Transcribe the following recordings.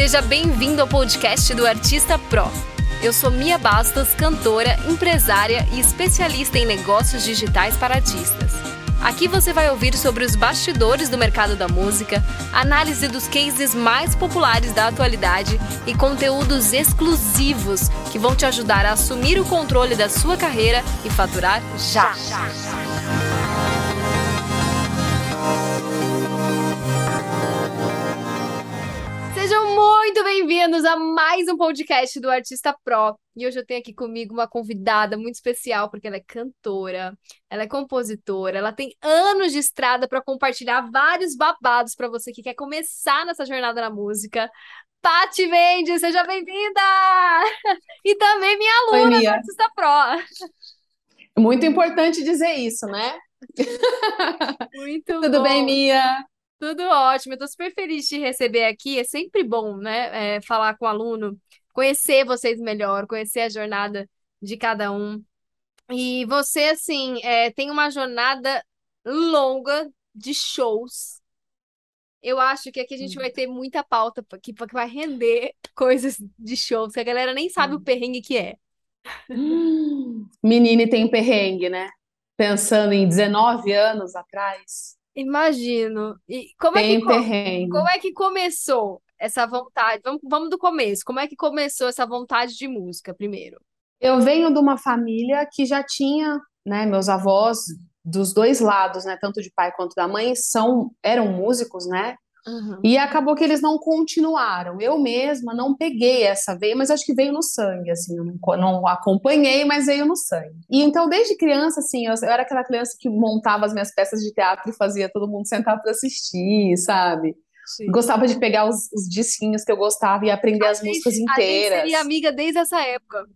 Seja bem-vindo ao podcast do Artista Pro. Eu sou Mia Bastos, cantora, empresária e especialista em negócios digitais para artistas. Aqui você vai ouvir sobre os bastidores do mercado da música, análise dos cases mais populares da atualidade e conteúdos exclusivos que vão te ajudar a assumir o controle da sua carreira e faturar já. Sejam muito bem-vindos a mais um podcast do Artista Pro. E hoje eu tenho aqui comigo uma convidada muito especial, porque ela é cantora, ela é compositora, ela tem anos de estrada para compartilhar vários babados para você que quer começar nessa jornada na música. Pati Mendes, seja bem-vinda! E também minha aluna Oi, do Artista Pro. Muito importante dizer isso, né? Muito Tudo bom. bem, Mia? Tudo ótimo, eu tô super feliz de te receber aqui. É sempre bom, né, é, falar com o aluno, conhecer vocês melhor, conhecer a jornada de cada um. E você, assim, é, tem uma jornada longa de shows. Eu acho que aqui a gente vai ter muita pauta pa- que, que vai render coisas de shows, que a galera nem sabe o perrengue que é. Hum, Menina, e tem perrengue, né? Pensando em 19 anos atrás, Imagino. E como é que, como é que começou essa vontade? Vamos, vamos do começo. Como é que começou essa vontade de música, primeiro? Eu venho de uma família que já tinha, né, meus avós dos dois lados, né, tanto de pai quanto da mãe, são eram músicos, né? Uhum. E acabou que eles não continuaram. Eu mesma não peguei essa veia, mas acho que veio no sangue, assim, eu não, não acompanhei, mas veio no sangue. E então, desde criança, assim, eu, eu era aquela criança que montava as minhas peças de teatro e fazia todo mundo sentar para assistir, sabe? Sim. Gostava de pegar os, os disquinhos que eu gostava e aprender A as gente, músicas a gente inteiras. seria amiga desde essa época.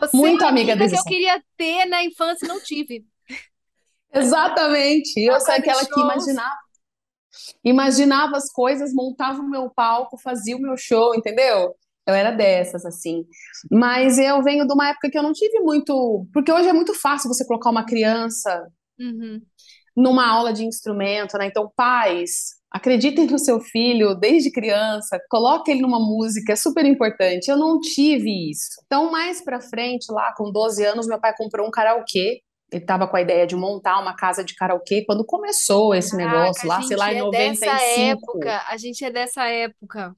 Você Muito é amiga amiga desde que eu essa. queria ter na infância e não tive. Exatamente. Eu sou aquela que shows. imaginava, imaginava as coisas, montava o meu palco, fazia o meu show, entendeu? Eu era dessas, assim. Mas eu venho de uma época que eu não tive muito. Porque hoje é muito fácil você colocar uma criança Uhum. numa aula de instrumento, né? Então, pais, acreditem no seu filho desde criança, coloque ele numa música, é super importante. Eu não tive isso. Então, mais pra frente, lá com 12 anos, meu pai comprou um karaokê. Ele estava com a ideia de montar uma casa de karaokê quando começou esse negócio, Caraca, lá, sei lá, em é dessa 95, época. A gente é dessa época.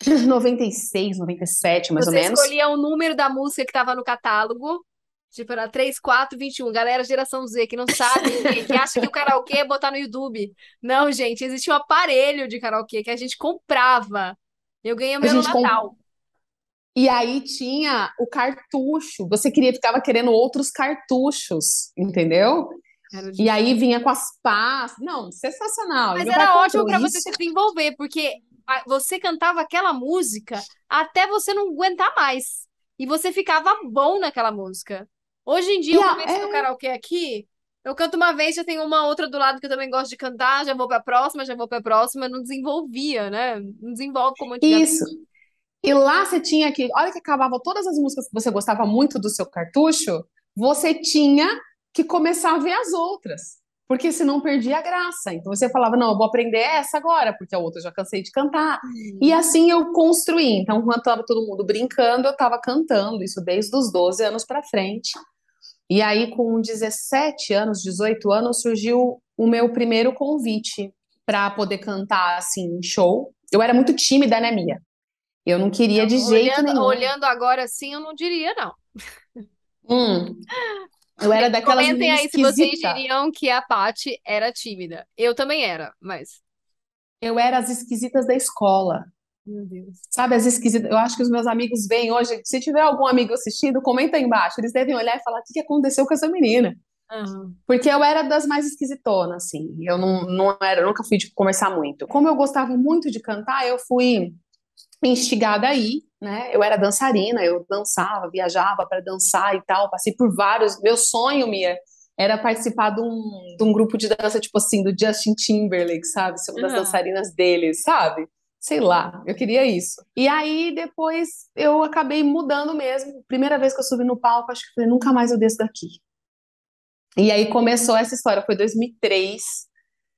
96, 97, mais ou Você menos. escolhia o número da música que estava no catálogo. Tipo, era 3, 4, 21. Galera, geração Z, que não sabe, que, acha que o karaokê é botar no YouTube. Não, gente, existia um aparelho de karaokê que a gente comprava. Eu ganhei o meu no com- Natal. E aí tinha o cartucho. Você queria, ficava querendo outros cartuchos, entendeu? E aí vinha com as pás. Não, sensacional. Mas era ótimo para você se desenvolver, porque você cantava aquela música até você não aguentar mais. E você ficava bom naquela música. Hoje em dia, eu começo no é. karaokê aqui, eu canto uma vez, já tenho uma outra do lado que eu também gosto de cantar, já vou pra próxima, já vou pra próxima, não desenvolvia, né? Não desenvolve como antigamente. Isso. E lá você tinha que, hora que acabava todas as músicas que você gostava muito do seu cartucho, você tinha que começar a ver as outras, porque senão perdia a graça. Então você falava, não, eu vou aprender essa agora, porque a outra eu já cansei de cantar. E assim eu construí. Então, enquanto estava todo mundo brincando, eu estava cantando, isso desde os 12 anos para frente. E aí, com 17 anos, 18 anos, surgiu o meu primeiro convite para poder cantar assim em show. Eu era muito tímida, né, Mia? Eu não queria de jeito olhando, nenhum. olhando agora assim, eu não diria, não. Hum, eu era daquelas Comentem aí se vocês diriam que a Paty era tímida. Eu também era, mas. Eu era as esquisitas da escola. Meu Deus. Sabe, as esquisitas. Eu acho que os meus amigos veem hoje. Se tiver algum amigo assistindo, comenta aí embaixo. Eles devem olhar e falar: o que aconteceu com essa menina? Aham. Porque eu era das mais esquisitonas, assim. Eu não, não era, nunca fui de conversar muito. Como eu gostava muito de cantar, eu fui instigada aí, né? Eu era dançarina, eu dançava, viajava para dançar e tal. Passei por vários. Meu sonho, Mia, era participar de um, de um grupo de dança, tipo assim, do Justin Timberlake, sabe? Ser uma das Ah. dançarinas dele, sabe? Sei lá, eu queria isso. E aí depois eu acabei mudando mesmo. Primeira vez que eu subi no palco, acho que falei, nunca mais eu desço daqui. E aí começou essa história, foi 2003,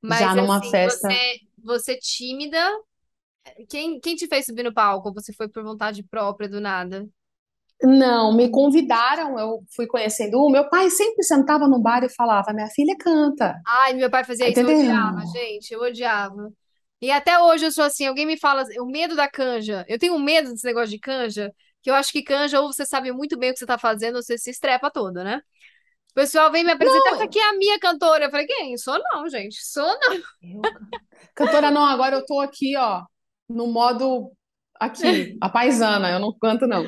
Mas já numa assim, festa. você, você tímida, Quem, quem te fez subir no palco? Você foi por vontade própria do nada? Não, me convidaram, eu fui conhecendo o meu pai sempre sentava no bar e falava, minha filha canta, Ai, meu pai fazia isso, eu odiava, entendeu? gente, eu odiava. E até hoje eu sou assim, alguém me fala, o medo da canja. Eu tenho um medo desse negócio de canja, que eu acho que canja, ou você sabe muito bem o que você tá fazendo, ou você se estrepa toda, né? O pessoal vem me apresentar, essa aqui é a minha cantora. Eu falei, quem? Sou não, gente, sou não. eu, cantora não, agora eu tô aqui, ó, no modo aqui, a paisana, eu não canto não.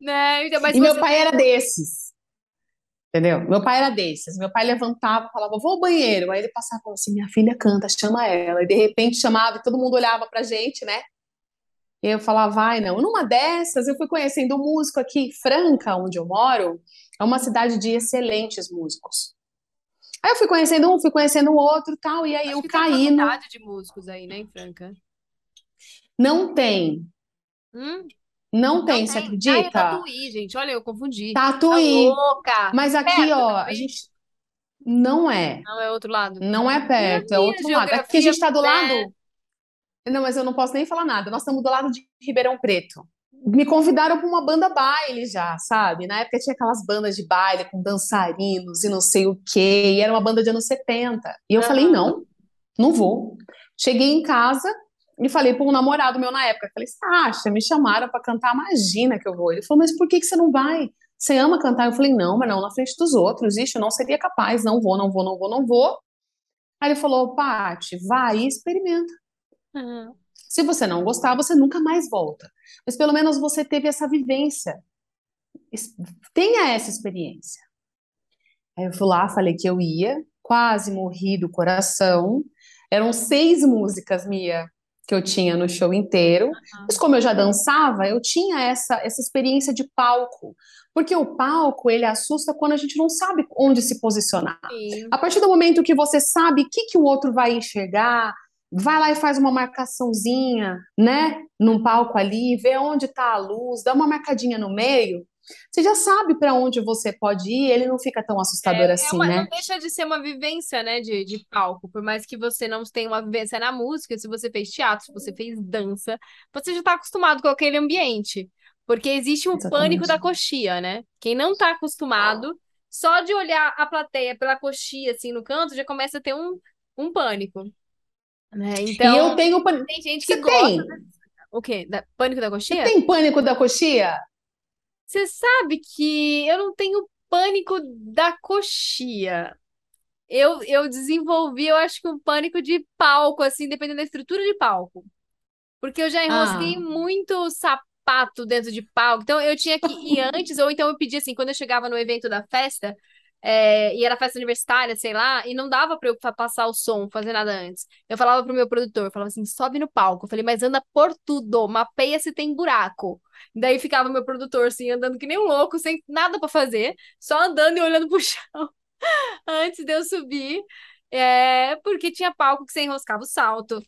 Né? Então, mas E meu pai era desses, entendeu? Meu pai era desses. Meu pai levantava, falava, vou ao banheiro. Aí ele passava e falava assim, minha filha canta, chama ela. E de repente chamava e todo mundo olhava pra gente, né? E eu falava, vai, não. Numa dessas, eu fui conhecendo um músico aqui, Franca, onde eu moro, é uma cidade de excelentes músicos. Aí eu fui conhecendo um, fui conhecendo o outro, tal, e aí Acho eu que tem uma caí no de músicos aí, né, em Franca? Não tem, Hum? não Não tem, você tem. Ah, é acredita? Tatuí, gente. Olha, eu confundi. Tá Tatuí. louca. Mas aqui, Perto, ó, a gente não é, Não, é outro lado. não é a perto, é outro lado. Aqui a geografia, gente está do né? lado, não, mas eu não posso nem falar nada. Nós estamos do lado de Ribeirão Preto. Me convidaram para uma banda baile já, sabe? Na época tinha aquelas bandas de baile com dançarinos e não sei o quê, e era uma banda de anos 70. E eu falei, Aham. não, não vou. Cheguei em casa e falei para um namorado meu na época, falei, Sasha, me chamaram para cantar, imagina que eu vou. Ele falou, mas por que que você não vai? Você ama cantar? Eu falei, não, mas não na frente dos outros. Ixi, eu não seria capaz, não vou, não vou, não vou, não vou. Aí ele falou, Paty, vai e experimenta. Aham. Se você não gostar, você nunca mais volta. Mas pelo menos você teve essa vivência. Tenha essa experiência. Aí eu fui lá, falei que eu ia, quase morri do coração. Eram seis músicas, Mia, que eu tinha no show inteiro. Mas como eu já dançava, eu tinha essa, essa experiência de palco. Porque o palco, ele assusta quando a gente não sabe onde se posicionar. Sim. A partir do momento que você sabe o que, que o outro vai enxergar, vai lá e faz uma marcaçãozinha, né? Num palco ali, vê onde está a luz, dá uma marcadinha no meio. Você já sabe para onde você pode ir, ele não fica tão assustador É, é assim, uma, não né? deixa de ser uma vivência, né, de, de palco. Por mais que você não tenha uma vivência na música, se você fez teatro, se você fez dança, você já está acostumado com aquele ambiente. Porque existe pânico Exatamente. da coxia, né? Quem não está acostumado, só de olhar a plateia pela coxia, assim, no canto, já começa a ter um, um pânico, né? E eu Então, tenho. pan- tem gente que Você gosta. tem? O quê? Da, pânico da Você coxia? tem pânico da coxia? Você sabe que eu não tenho pânico da coxia. Eu, eu desenvolvi, eu acho que um pânico de palco, assim, dependendo da estrutura de palco. Porque eu já enrosquei Ah, muito sapato dentro de palco. Então eu tinha que ir antes, ou então eu pedia assim, quando eu chegava no evento da festa, é, e era festa universitária, sei lá, e não dava pra eu passar o som, fazer nada antes. Eu falava pro meu produtor, falava assim, sobe no palco. Eu falei, mas anda por tudo, mapeia se tem buraco. Daí ficava o meu produtor, assim, andando que nem um louco, sem nada pra fazer, só andando e olhando pro chão antes de eu subir. É, porque tinha palco que você enroscava o salto.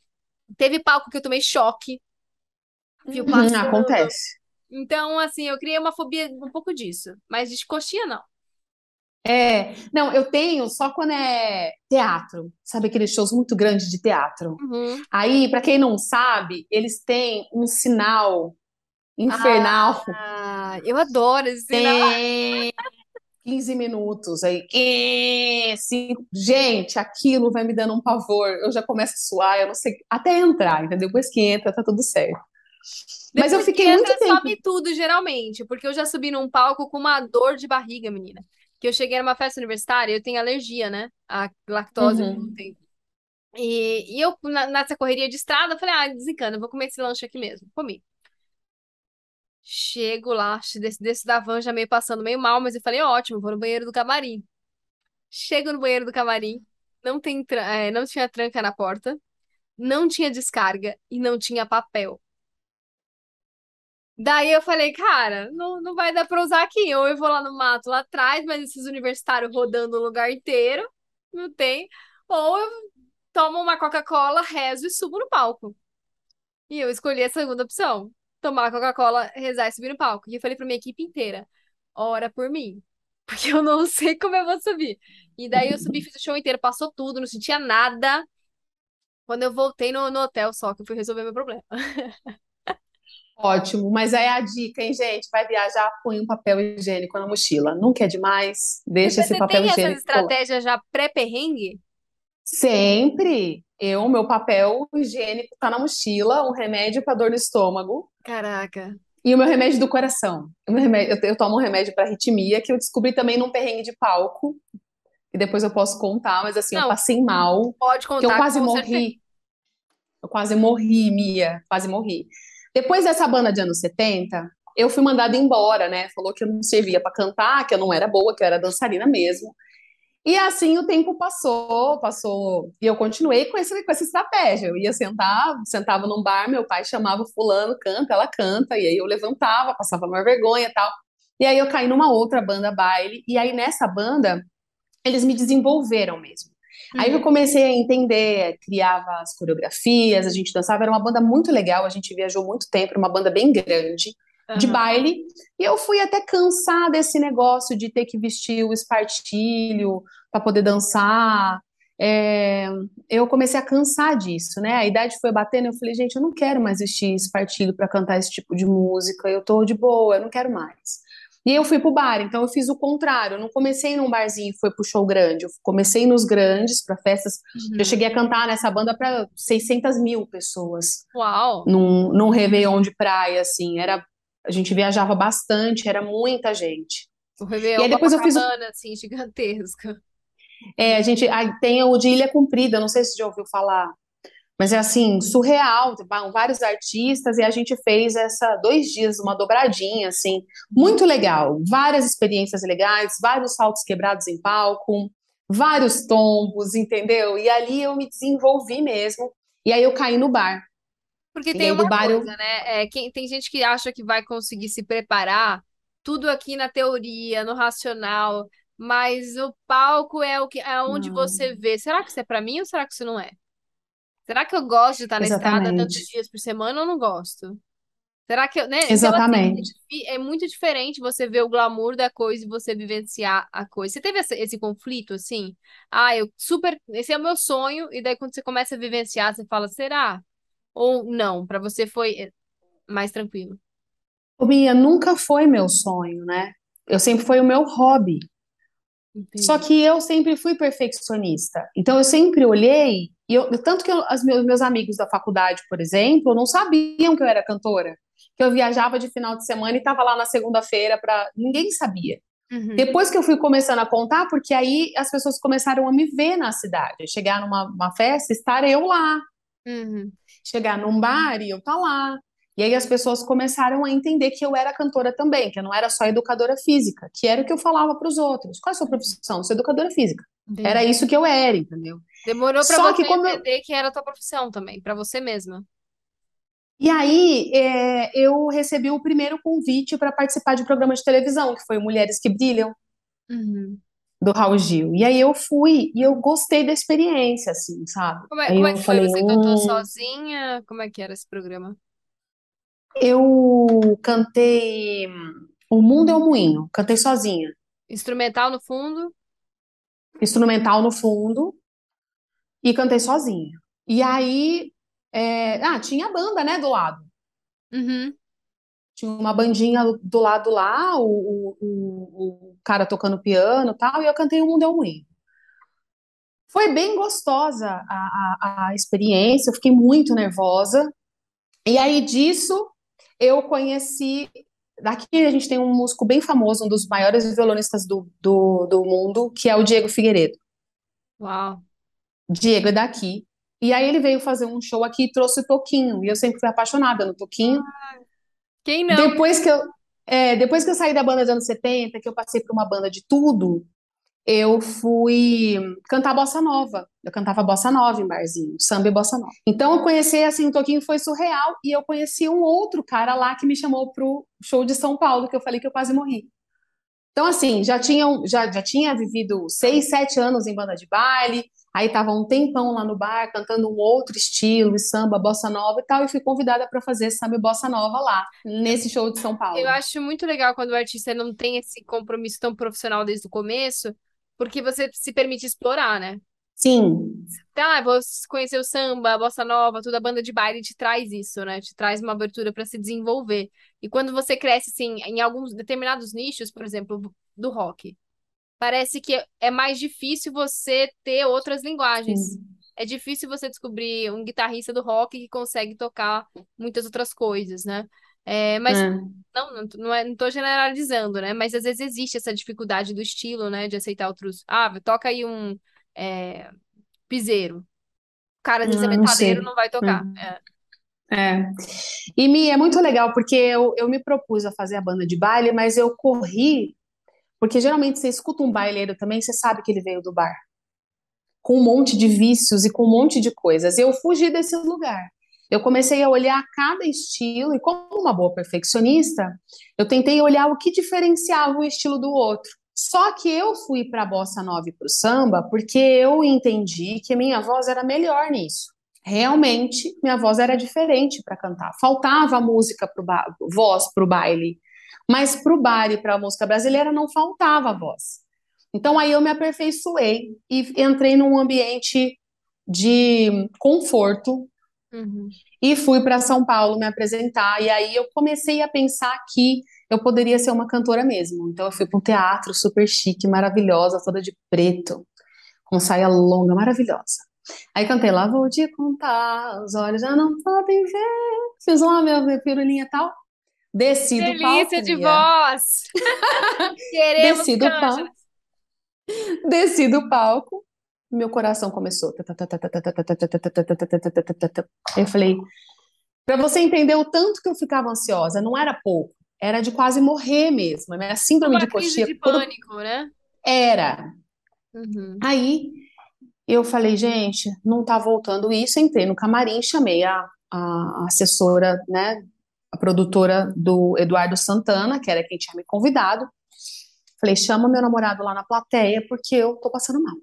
Teve palco que eu tomei choque, uhum, passando. acontece. Então, assim, eu criei uma fobia um pouco disso. Mas de coxinha, não. É, não, eu tenho só quando é teatro, sabe aqueles shows muito grandes de teatro? Uhum. Aí, para quem não sabe, eles têm um sinal infernal, Ah, eu adoro esse sinal. tem 15 minutos aí, e cinco. Gente, aquilo vai me dando um pavor. Eu já começo a suar, eu não sei, até entrar, entendeu? Depois que entra, tá tudo certo. Mas eu Depois que fiquei muito entra, tempo. sobe tudo, geralmente. Porque eu já subi num palco com uma dor de barriga, menina. Que eu cheguei numa festa universitária, eu tenho alergia, né? A lactose e Uhum. glúten. E, e eu, na- nessa correria de estrada, falei, ah, desencana, eu vou comer esse lanche aqui mesmo. Comi. Chego lá, desse, desse da van já meio passando meio mal, mas eu falei, ótimo, vou no banheiro do camarim. Chego no banheiro do camarim, não tem, é, não tinha tranca na porta, não tinha descarga e não tinha papel. Daí eu falei, cara, não, não vai dar pra usar aqui. Ou eu vou lá no mato lá atrás, mas esses universitários rodando o lugar inteiro, não tem. Ou eu tomo uma Coca-Cola, rezo e subo no palco. E eu escolhi a segunda opção. Tomar Coca-Cola, rezar e subir no palco. E eu falei pra minha equipe inteira, ora por mim. Porque eu não sei como eu vou subir. E daí eu subi, fiz o show inteiro, passou tudo, não sentia nada. Quando eu voltei no, no hotel só que eu fui resolver meu problema. Ótimo, mas aí a dica, hein, gente? Vai viajar, põe um papel higiênico na mochila. Nunca é demais, deixa esse você papel tem essas higiênico lá. estratégias já pré-perrengue? Sempre. Eu, meu papel higiênico tá na mochila, um remédio para dor no estômago Caraca. e o meu remédio do coração. Remédio, eu, eu tomo um remédio para arritmia que eu descobri também num perrengue de palco, e depois eu posso contar, mas assim, eu Não, passei mal, pode que eu contar quase com certeza. morri. Eu quase morri, Mia, quase morri. Depois dessa banda de anos 70, eu fui mandada embora, né? Falou que eu não servia para cantar, que eu não era boa, que eu era dançarina mesmo. E assim o tempo passou, passou, e eu continuei com, esse, com essa estratégia. Eu ia sentar, sentava num bar, meu pai chamava fulano, canta, ela canta, e aí eu levantava, passava uma vergonha tal. E aí eu caí numa outra banda baile, e aí nessa banda eles me desenvolveram mesmo. Aí eu Uhum. comecei a entender, criava as coreografias, a gente dançava, era uma banda muito legal, a gente viajou muito tempo, era uma banda bem grande de Aham. baile, e eu fui até cansar desse negócio de ter que vestir o espartilho para poder dançar. É, eu comecei a cansar disso, né? A idade foi batendo, eu falei, gente, eu não quero mais vestir espartilho para cantar esse tipo de música, eu tô de boa, eu não quero mais. E eu fui pro bar, então eu fiz o contrário, eu não comecei num barzinho e foi pro show grande, eu comecei nos grandes, para festas, eu Uhum. cheguei a cantar nessa banda para 600 mil pessoas Uau. num, num Réveillon de praia, assim, era, a gente viajava bastante, era muita gente. O E Réveillon aí depois eu fiz, Copacabana, assim, gigantesca. é, a gente, aí tem o de Ilha Comprida, não sei se você já ouviu falar, mas é assim, surreal, vários artistas, e a gente fez essa, dois dias, uma dobradinha, assim, muito legal, várias experiências legais, vários saltos quebrados em palco, vários tombos, entendeu? E ali eu me desenvolvi mesmo, e aí eu caí no bar, Porque e tem uma bar eu coisa, né? É, quem, tem gente que acha que vai conseguir se preparar tudo aqui na teoria, no racional, mas o palco é o que é onde Não, você vê. Será que isso é pra mim ou será que isso não é? Será que eu gosto de estar na estrada tantos exatamente, dias por semana ou não gosto? Será que eu, né? Então, assim, é, exatamente. é muito diferente você ver o glamour da coisa e você vivenciar a coisa. Você teve esse, esse conflito, assim? Ah, eu super. Esse é o meu sonho, e daí quando você começa a vivenciar, você fala, será? Ou não? Pra você foi eh, mais tranquilo. Bia, nunca foi meu sonho, né? Eu sempre foi o meu hobby. Só Entendi. que eu sempre fui perfeccionista. Então eu sempre olhei, e eu, tanto que eu, os meus, meus amigos da faculdade, por exemplo, não sabiam que eu era cantora. Que eu viajava de final de semana e estava lá na segunda-feira para. Ninguém sabia. Uhum. Depois que eu fui começando a contar, porque aí as pessoas começaram a me ver na cidade. Chegar numa uma festa, estar eu lá. Uhum. Chegar num bar e eu tá lá. E aí as pessoas começaram a entender que eu era cantora também, que eu não era só educadora física, que era o que eu falava para os outros. Qual é a sua profissão? Eu sou educadora física. Era Entendi. isso que eu era, entendeu? Demorou pra Só você que quando eu... entender que era a tua profissão também, pra você mesma. E aí é, eu recebi o primeiro convite para participar de programa de televisão, que foi Mulheres que Brilham, Uhum. do Raul Gil. E aí eu fui e eu gostei da experiência, assim, sabe? Como é, como é que foi? falei, Você cantou hum, sozinha? Como é que era esse programa? Eu cantei O Mundo é um Moinho, cantei sozinha, Instrumental no fundo? instrumental no fundo. e cantei sozinha. E aí, é, ah, tinha a banda, né, do lado. Uhum. Tinha uma bandinha do lado lá, o, o, o, o cara tocando piano e tal, e eu cantei O Mundo é um Moinho. Foi bem gostosa a, a, a experiência, eu fiquei muito nervosa. E aí disso, eu conheci. Daqui a gente tem um músico bem famoso, um dos maiores violonistas do, do, do mundo, que é o Diego Figueiredo. Uau. Diego é daqui. E aí ele veio fazer um show aqui e trouxe o Toquinho. E eu sempre fui apaixonada no Toquinho. Quem não? Depois que eu, é, depois que eu saí da banda dos anos 70, que eu passei por uma banda de tudo, eu fui cantar bossa nova. Eu cantava bossa nova em barzinho, samba e bossa nova. Então eu conheci assim, o Toquinho foi surreal e eu conheci um outro cara lá que me chamou pro show de São Paulo, que eu falei que eu quase morri. Então assim, já tinha já, já tinha vivido seis, sete anos em banda de baile, aí tava um tempão lá no bar cantando um outro estilo, samba, bossa nova e tal, e fui convidada para fazer samba e bossa nova lá, nesse show de São Paulo. Eu acho muito legal quando o artista não tem esse compromisso tão profissional desde o começo, porque você se permite explorar, né? Sim. Tá, vou conhecer o samba, a bossa nova, toda a banda de baile te traz isso, né? Te traz uma abertura para se desenvolver. E quando você cresce, assim, em alguns determinados nichos, por exemplo, do rock, parece que é mais difícil você ter outras linguagens. Sim. É difícil você descobrir um guitarrista do rock que consegue tocar muitas outras coisas, né? É, mas É. não, não, não, é, não tô generalizando, né? Mas às vezes existe essa dificuldade do estilo, né? De aceitar outros. Ah, toca aí um é, piseiro. O cara, às vezes, é Ah, não metaleiro, sei. não vai tocar. Hum. É. É. E Mi, é muito legal porque eu, eu me propus a fazer a banda de baile, mas eu corri, porque geralmente você escuta um baileiro também, você sabe que ele veio do bar, com um monte de vícios e com um monte de coisas. Eu fugi desse lugar. Eu comecei a olhar cada estilo, e como uma boa perfeccionista, eu tentei olhar o que diferenciava o estilo do outro. Só que eu fui para a bossa nova e para o samba porque eu entendi que minha voz era melhor nisso. Realmente, minha voz era diferente para cantar. Faltava música pro ba... voz para o baile, mas para o bar e para a música brasileira não faltava voz. Então aí eu me aperfeiçoei e entrei num ambiente de conforto Uhum. e fui para São Paulo me apresentar. E aí eu comecei a pensar que eu poderia ser uma cantora mesmo. Então eu fui para um teatro super chique, maravilhosa, toda de preto, com saia longa, maravilhosa. Aí cantei lá, vou te contar, os olhos já não podem ver. Fiz lá minha, minha pirulinha e tal. Desci do palco, Delícia de voz! Queremos Desci do palco. Desci do palco, meu coração começou. Eu falei, para você entender o tanto que eu ficava ansiosa, não era pouco, era de quase morrer mesmo. A minha síndrome Uma de crise coxinha de quando- pânico, né? era. Uhum. Aí eu falei, gente, não tá voltando isso. Entrei no camarim, chamei a, a assessora, né, a produtora do Eduardo Santana, que era quem tinha me convidado. Falei, chama meu namorado lá na plateia, porque eu tô passando mal.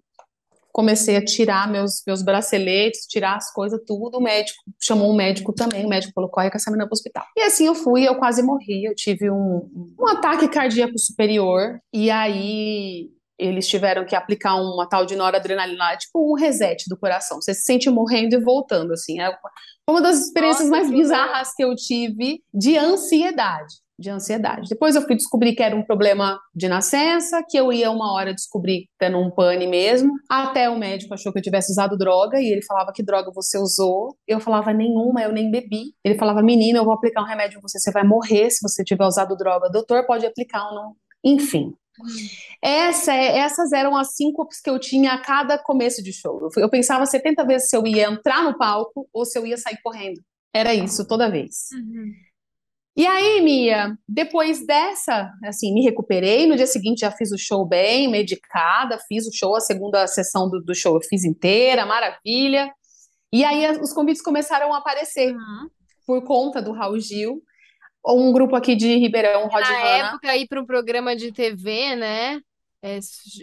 Comecei a tirar meus, meus braceletes, tirar as coisas, tudo. O médico chamou um médico também, o médico falou, corre com essa menina pro hospital. E assim eu fui, eu quase morri. Eu tive um, um ataque cardíaco superior, e aí eles tiveram que aplicar uma tal de noradrenalina, tipo um reset do coração. Você se sente morrendo e voltando, assim. É uma das experiências Nossa, mais que bizarras que eu tive de ansiedade. De ansiedade. Depois eu fui descobrir que era um problema de nascença, que eu ia uma hora descobrir tendo um pane mesmo. Até o médico achou que eu tivesse usado droga e ele falava que droga você usou. Eu falava nenhuma, eu nem bebi. Ele falava, menina, eu vou aplicar um remédio em você, você vai morrer se você tiver usado droga. Doutor, pode aplicar ou não. Enfim. Essa, é- essas eram as síncopes que eu tinha a cada começo de show. Eu, eu pensava 70 vezes se eu ia entrar no palco ou se eu ia sair correndo. Era isso toda vez. Uhum. E aí, Mia, depois dessa, assim, me recuperei. No dia seguinte já fiz o show bem, medicada, fiz o show, a segunda sessão do, do show eu fiz inteira, maravilha. E aí os convites começaram a aparecer Uhum. por conta do Raul Gil. Um grupo aqui de Ribeirão, Rod Na Hanna. época, ir para um programa de TV, né? é,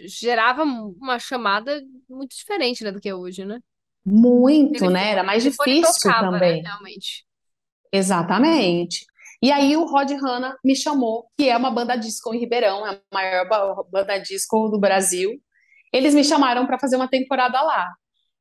gerava uma chamada muito diferente, né, do que é hoje, né? Muito, né? Era mais difícil tocava, né, também. realmente. Exatamente. E aí o Rod Hanna me chamou, que é uma banda disco em Ribeirão, é a maior ba- banda disco do Brasil. Eles me chamaram para fazer uma temporada lá.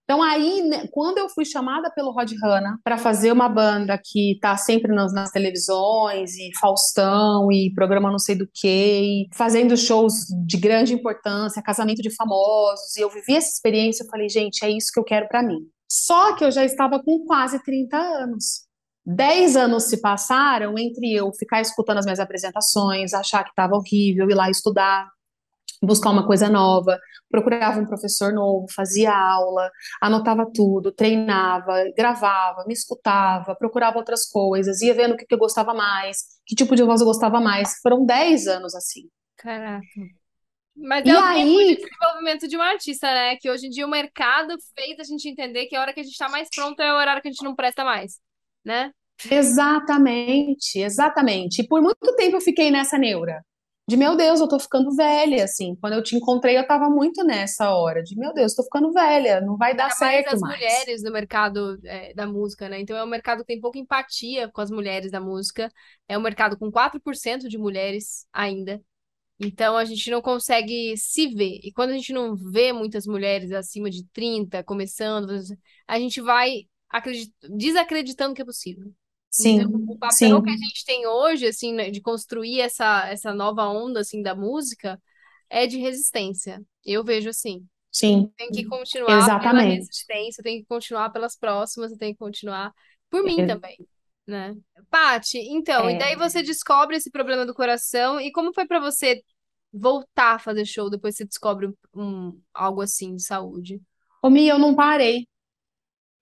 Então aí, né, quando eu fui chamada pelo Rod Hanna para fazer uma banda que está sempre nas, nas televisões e Faustão e programa não sei do que, fazendo shows de grande importância, casamento de famosos, e eu vivi essa experiência, eu falei, gente, é isso que eu quero para mim. Só que eu já estava com quase 30 anos. Dez anos se passaram entre eu ficar escutando as minhas apresentações, achar que estava horrível, ir lá estudar, buscar uma coisa nova, procurava um professor novo, fazia aula, anotava tudo, treinava, gravava, me escutava, procurava outras coisas, ia vendo o que que eu gostava mais, que tipo de voz eu gostava mais. Foram dez anos assim. Caraca. Mas E é o tempo aí- de desenvolvimento de um artista, né? Que hoje em dia o mercado fez a gente entender que a hora que a gente tá mais pronto é o horário que a gente não presta mais, né? Exatamente, exatamente. E por muito tempo eu fiquei nessa neura. De meu Deus, eu tô ficando velha, assim. Quando eu te encontrei, eu tava muito nessa hora. De meu Deus, tô ficando velha, não vai dar Ainda mais certo as mais. mulheres no mercado é, da música, né? Então é um mercado que tem pouca empatia com as mulheres da música. É um mercado com 4% de mulheres ainda. Então a gente não consegue se ver. E quando a gente não vê muitas mulheres acima de 30 começando, a gente vai. Desacreditando que é possível. Sim, Então, o papel sim, que a gente tem hoje, assim, né, de construir essa, essa nova onda, assim, da música, é de resistência. Eu vejo assim. sim, Tem que continuar pela exatamente. resistência, tem que continuar pelas próximas, tem que continuar por mim também, né? Paty, então, e daí É, você descobre esse problema do coração, e como foi pra você voltar a fazer show depois que você descobre um, algo assim de saúde? Ô, Mia, eu não parei.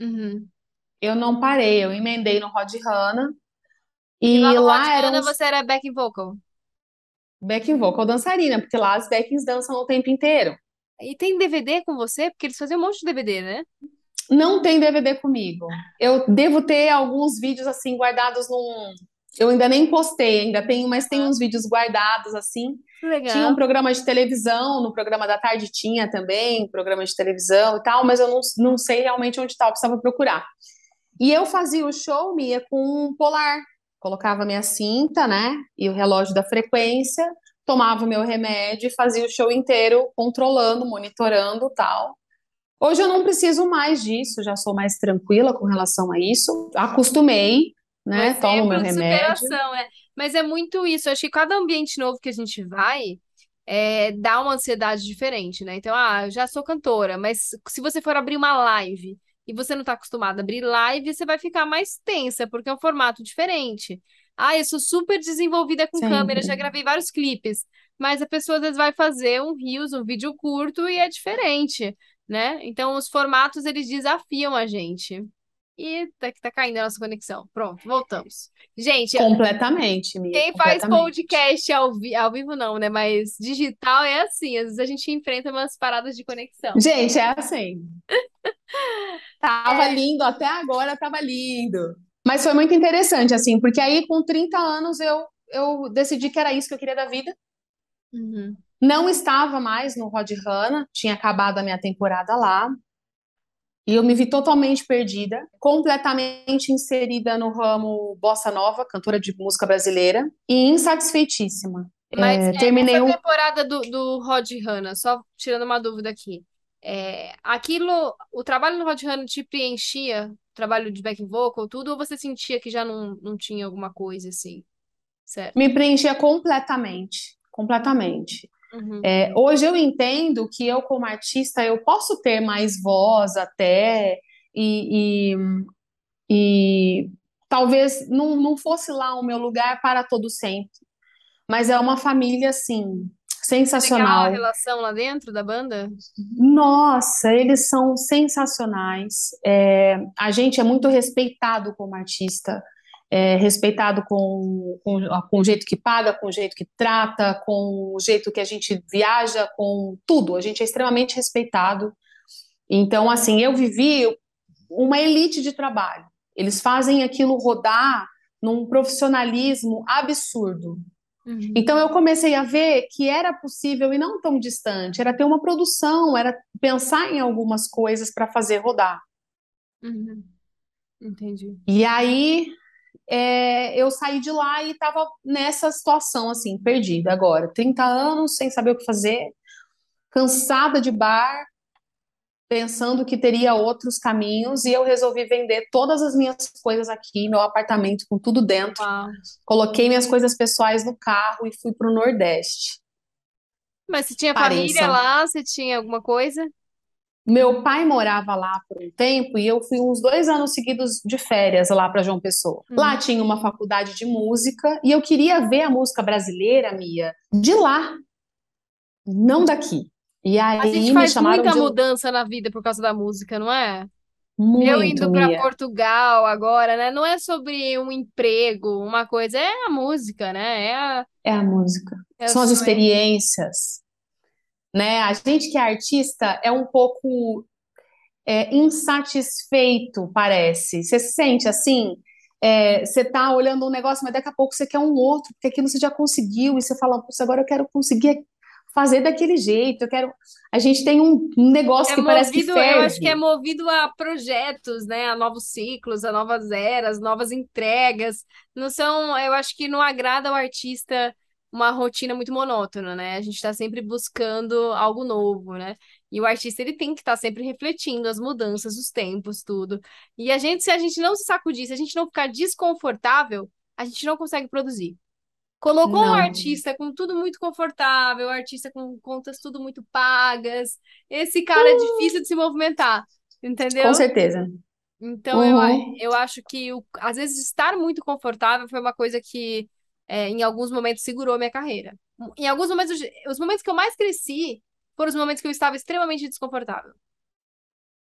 Uhum. Eu não parei. Eu emendei no Rod Hanna E lá e Hot lá eram Hanna você era backing vocal. backing vocal dançarina, porque lá as backings dançam o tempo inteiro. E tem DVD com você? Porque eles faziam um monte de DVD, né? Não tem DVD comigo. Eu devo ter alguns vídeos assim guardados num. Eu ainda nem postei, ainda tenho, mas tem uns vídeos guardados assim. Que Tinha um legal. programa de televisão, no programa da tarde tinha também, programa de televisão e tal, mas eu não, não sei realmente onde está, eu precisava procurar. E eu fazia o show, Mia, com um polar. Colocava minha cinta, né? E o relógio da frequência, tomava o meu remédio e fazia o show inteiro controlando, monitorando tal. Hoje eu não preciso mais disso, já sou mais tranquila com relação a isso. Acostumei, Um né? Tomo meu exemplo de remédio. superação, é. Mas é muito isso. Eu acho que cada ambiente novo que a gente vai é, dá uma ansiedade diferente, né? Então, ah, eu já sou cantora, mas se você for abrir uma live e você não está acostumado a abrir live, você vai ficar mais tensa, porque é um formato diferente. Ah, eu sou super desenvolvida com câmera, já gravei vários clipes, mas a pessoa às vezes vai fazer um Reels, um vídeo curto e é diferente, né? Então, os formatos, eles desafiam a gente. E tá, tá caindo a nossa conexão. Pronto, voltamos. Gente, Completamente, Mia, quem faz completamente. podcast ao, vi ao vivo não, né? Mas digital é assim, às vezes a gente enfrenta umas paradas de conexão. Gente, é assim. Tava lindo, até agora tava lindo. Mas foi muito interessante, assim, porque aí com 30 anos eu, eu decidi que era isso que eu queria da vida. Uhum. Não estava mais no Rod Hanna, tinha acabado a minha temporada lá. E eu me vi totalmente perdida, completamente inserida no ramo bossa nova, cantora de música brasileira, e insatisfeitíssima. Mas É, é, terminei essa temporada do, do Rod Hanna, só tirando uma dúvida aqui. É, aquilo, o trabalho no Rod Hanna te preenchia, o trabalho de back vocal, tudo, ou você sentia que já não, não tinha alguma coisa assim, certo? Me preenchia completamente, completamente. Uhum, É, hoje eu entendo que eu, como artista, eu posso ter mais voz até, e, e, e talvez não, não fosse lá o meu lugar para todo sempre. Mas é uma família, assim, Legal a sensacional. relação lá dentro da banda? Nossa, eles são sensacionais. É, a gente é muito respeitado como artista, é, respeitado com, com, com o jeito que paga, com o jeito que trata, com o jeito que a gente viaja, com tudo. A gente é extremamente respeitado. Então, assim, eu vivi uma elite de trabalho. Eles fazem aquilo rodar num profissionalismo absurdo. Uhum, Então eu comecei a ver que era possível e não tão distante, era ter uma produção, era pensar em algumas coisas para fazer rodar. uhum, entendi. E aí é, eu saí de lá e estava nessa situação assim, perdida agora, 30 anos sem saber o que fazer, cansada de bar, pensando que teria outros caminhos, e eu resolvi vender todas as minhas coisas aqui, meu apartamento com tudo dentro. Uau. Coloquei minhas coisas pessoais no carro e fui para o Nordeste. Mas você tinha família lá? Você tinha alguma coisa? Meu pai morava lá por um tempo e eu fui uns dois anos seguidos de férias lá para João Pessoa. Lá Uhum. tinha uma faculdade de música e eu queria ver a música brasileira, Mia, de lá, não daqui. E A gente aí me faz muita de mudança na vida por causa da música, não é? Eu muito, indo para. Portugal agora, né? Não é sobre um emprego, uma coisa, é a música, né? É, a, É a música. é São as experiências, né? A gente que é artista é um pouco é, insatisfeito, parece. Você se sente assim? É, você tá olhando um negócio, mas daqui a pouco você quer um outro, porque aquilo você já conseguiu, e você fala, agora eu quero conseguir fazer daquele jeito, eu quero. A gente tem um um negócio É que parece que movido, eu acho que é ferve. movido a projetos, né? A novos ciclos, a novas eras, novas entregas. Não são, eu acho que não agrada o artista uma rotina muito monótona, né? A gente está sempre buscando algo novo, né? E o artista ele tem que estar tá sempre refletindo as mudanças, os tempos, tudo. E a gente, se a gente não se sacudir, se a gente não ficar desconfortável, a gente não consegue produzir. Colocou um Não, artista com tudo muito confortável, artista com contas tudo muito pagas. Esse cara é difícil de se movimentar, com entendeu? certeza. Então eu, Uhum, eu acho que o- às vezes estar muito confortável foi uma coisa que é, em alguns momentos segurou a minha carreira. Em alguns momentos, os momentos que eu mais cresci foram os momentos que eu estava extremamente desconfortável.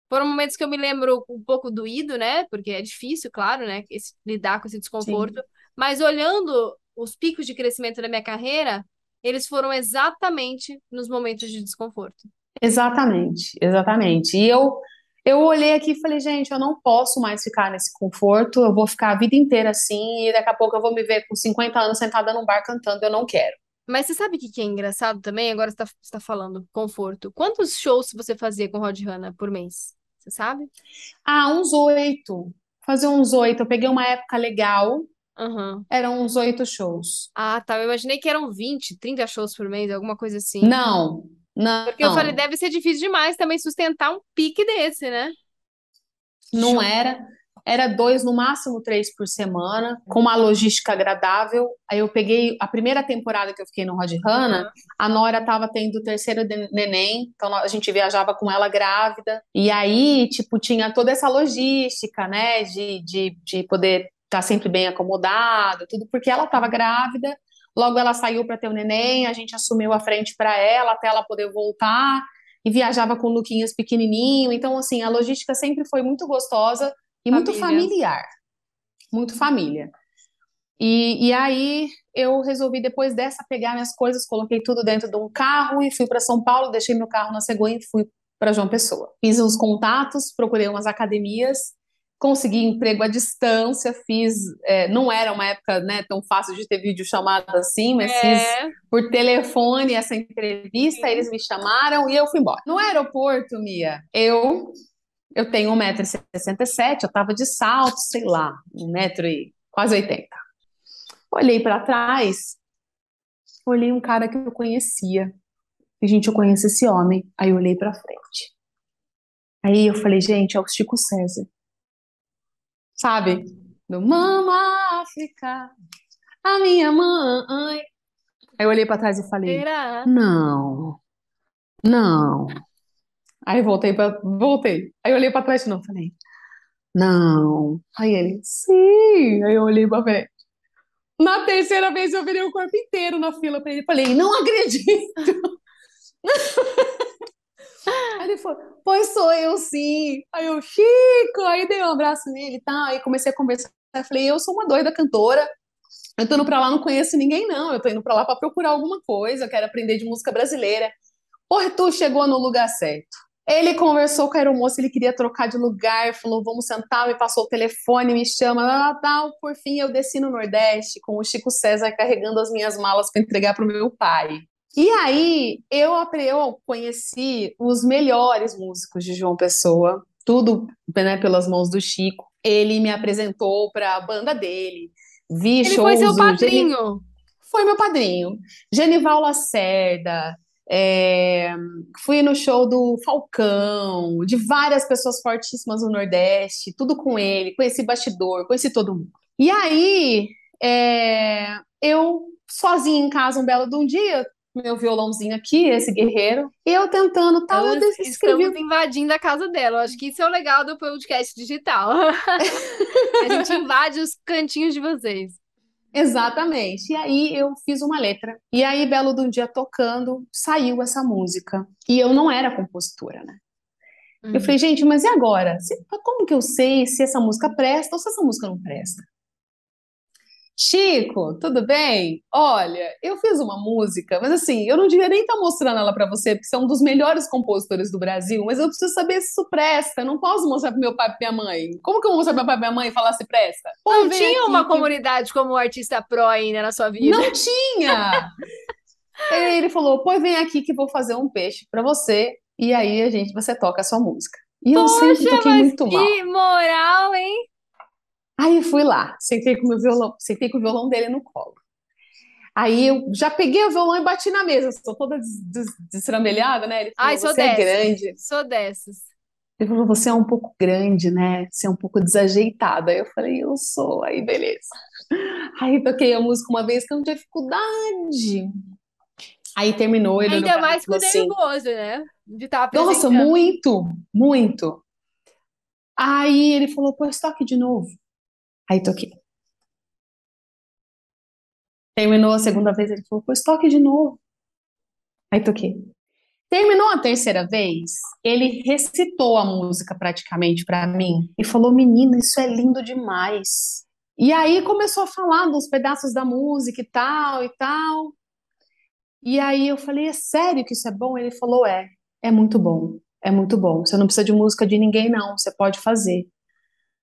Foram momentos que eu me lembro um pouco doído, né? Porque é difícil, claro, né? esse- lidar com esse desconforto. sim. Mas olhando os picos de crescimento da minha carreira, eles foram exatamente nos momentos de desconforto. Exatamente, exatamente. E eu, eu olhei aqui e falei, gente, eu não posso mais ficar nesse conforto, eu vou ficar a vida inteira assim, e daqui a pouco eu vou me ver com 50 anos sentada num bar cantando, eu não quero. Mas você sabe o que que é engraçado também? Agora você está você tá falando conforto. Quantos shows você fazia com Rod Hanna por mês? Você sabe? Ah, uns oito. Fazer uns oito. Eu peguei uma época legal, Aham. eram uns oito shows. Ah, tá. Eu imaginei que eram 20, 30 shows por mês, alguma coisa assim. Não, Porque eu falei, não, deve ser difícil demais também sustentar um pique desse, né? não era. Era dois, no máximo três por semana, com uma logística agradável. Aí eu peguei a primeira temporada que eu fiquei no Rod Hanna, a Nora estava tendo o terceiro de- neném, então a gente viajava com ela grávida. E aí, tipo, tinha toda essa logística, né, de, de, de poder estar sempre bem acomodado, tudo porque ela estava grávida. Logo ela saiu para ter o neném, a gente assumiu a frente para ela até ela poder voltar e viajava com Luquinhas pequenininho. Então, assim, a logística sempre foi muito gostosa e muito Família. familiar, muito família. E, e aí eu resolvi, depois dessa, pegar minhas coisas, coloquei tudo dentro de um carro e fui para São Paulo, deixei meu carro na Cegonha e fui para João Pessoa. Fiz uns contatos, procurei umas academias, consegui emprego à distância, fiz, é, não era uma época, né, tão fácil de ter videochamada assim, mas fiz É, por telefone essa entrevista, sim. eles me chamaram e eu fui embora. No aeroporto, Mia, eu eu tenho 1,67m, eu tava de salto, sei lá, 1m e quase 80. Olhei para trás, olhei um cara que eu conhecia. E, gente, eu conheço esse homem. Aí eu olhei para frente. Aí eu falei, gente, é o Chico César. Sabe? Do Mama África, a minha mãe. Aí eu olhei para trás e falei, Será? não, não. Aí voltei para voltei. Aí eu olhei para trás de novo, falei, não. Aí ele, sim. Aí eu olhei para frente. Na terceira vez eu virei o corpo inteiro na fila para ele. Falei, não acredito. Aí ele falou, pois sou eu sim. Aí eu, Chico. Aí dei um abraço nele e tal. Aí comecei a conversar. Falei, eu sou uma doida cantora. Eu tô indo pra lá, não conheço ninguém, não. Eu tô indo pra lá pra procurar alguma coisa. Eu quero aprender de música brasileira. O Arthur chegou no lugar certo. Ele conversou com a aeromoça, ele queria trocar de lugar, falou, vamos sentar, me passou o telefone, me chama, tal. Por fim, eu desci no Nordeste com o Chico César carregando as minhas malas para entregar para o meu pai. E aí, eu, eu conheci os melhores músicos de João Pessoa, tudo, né, pelas mãos do Chico. Ele me apresentou para a banda dele, vi Ele foi seu shows do Geni- padrinho. foi meu padrinho. Genival Lacerda, é, fui no show do Falcão, de várias pessoas fortíssimas no Nordeste, tudo com ele, conheci bastidor, conheci todo mundo. E aí, é, eu sozinha em casa um belo de um dia, meu violãozinho aqui, esse guerreiro, e eu tentando tal, eu Estamos, des- escrevi estamos invadindo a casa dela. Eu acho que isso é o legal do podcast digital. A gente invade os cantinhos de vocês. Exatamente. E aí eu fiz uma letra. E aí, belo de um dia tocando, saiu essa música. E eu não era compositora, né? Eu Hum. falei, gente, mas e agora? Como que eu sei se essa música presta ou se essa música não presta? Chico, tudo bem? Olha, eu fiz uma música, mas assim, eu não devia nem estar mostrando ela pra você, porque você é um dos melhores compositores do Brasil, mas eu preciso saber se isso presta. Eu não posso mostrar pro meu pai e minha mãe. Como que eu vou mostrar pro meu pai e minha mãe e falar se presta? Pô, Não tinha aqui uma que- comunidade como artista pro ainda na sua vida. Não tinha! Ele falou: Pois vem aqui que vou fazer um peixe pra você, e aí a gente, você toca a sua música. E eu sempre Poxa, toquei muito mal. que moral, hein? Aí fui lá, sentei com o meu violão, sentei com o violão dele no colo. Aí eu já peguei o violão e bati na mesa, sou toda des né? Ele Ai, falou, sou você é dessas. grande. Sou dessas. Ele falou, você é um pouco grande, né? Você é um pouco desajeitada. Aí eu falei, eu sou. Aí, beleza. Aí toquei a música uma vez com dificuldade. Aí terminou, ele Ainda mais com assim, nervoso, né? De estar nossa, apresentando. muito, muito. Aí ele falou, pois toque de novo. Aí toquei. Terminou a segunda vez, ele falou, pois toque de novo. Aí toquei. Terminou a terceira vez, ele recitou a música praticamente pra mim e falou: Menina, isso é lindo demais. E aí começou a falar dos pedaços da música e tal e tal. E aí eu falei: É sério que isso é bom? Ele falou: É, é muito bom, é muito bom. Você não precisa de música de ninguém, não. Você pode fazer.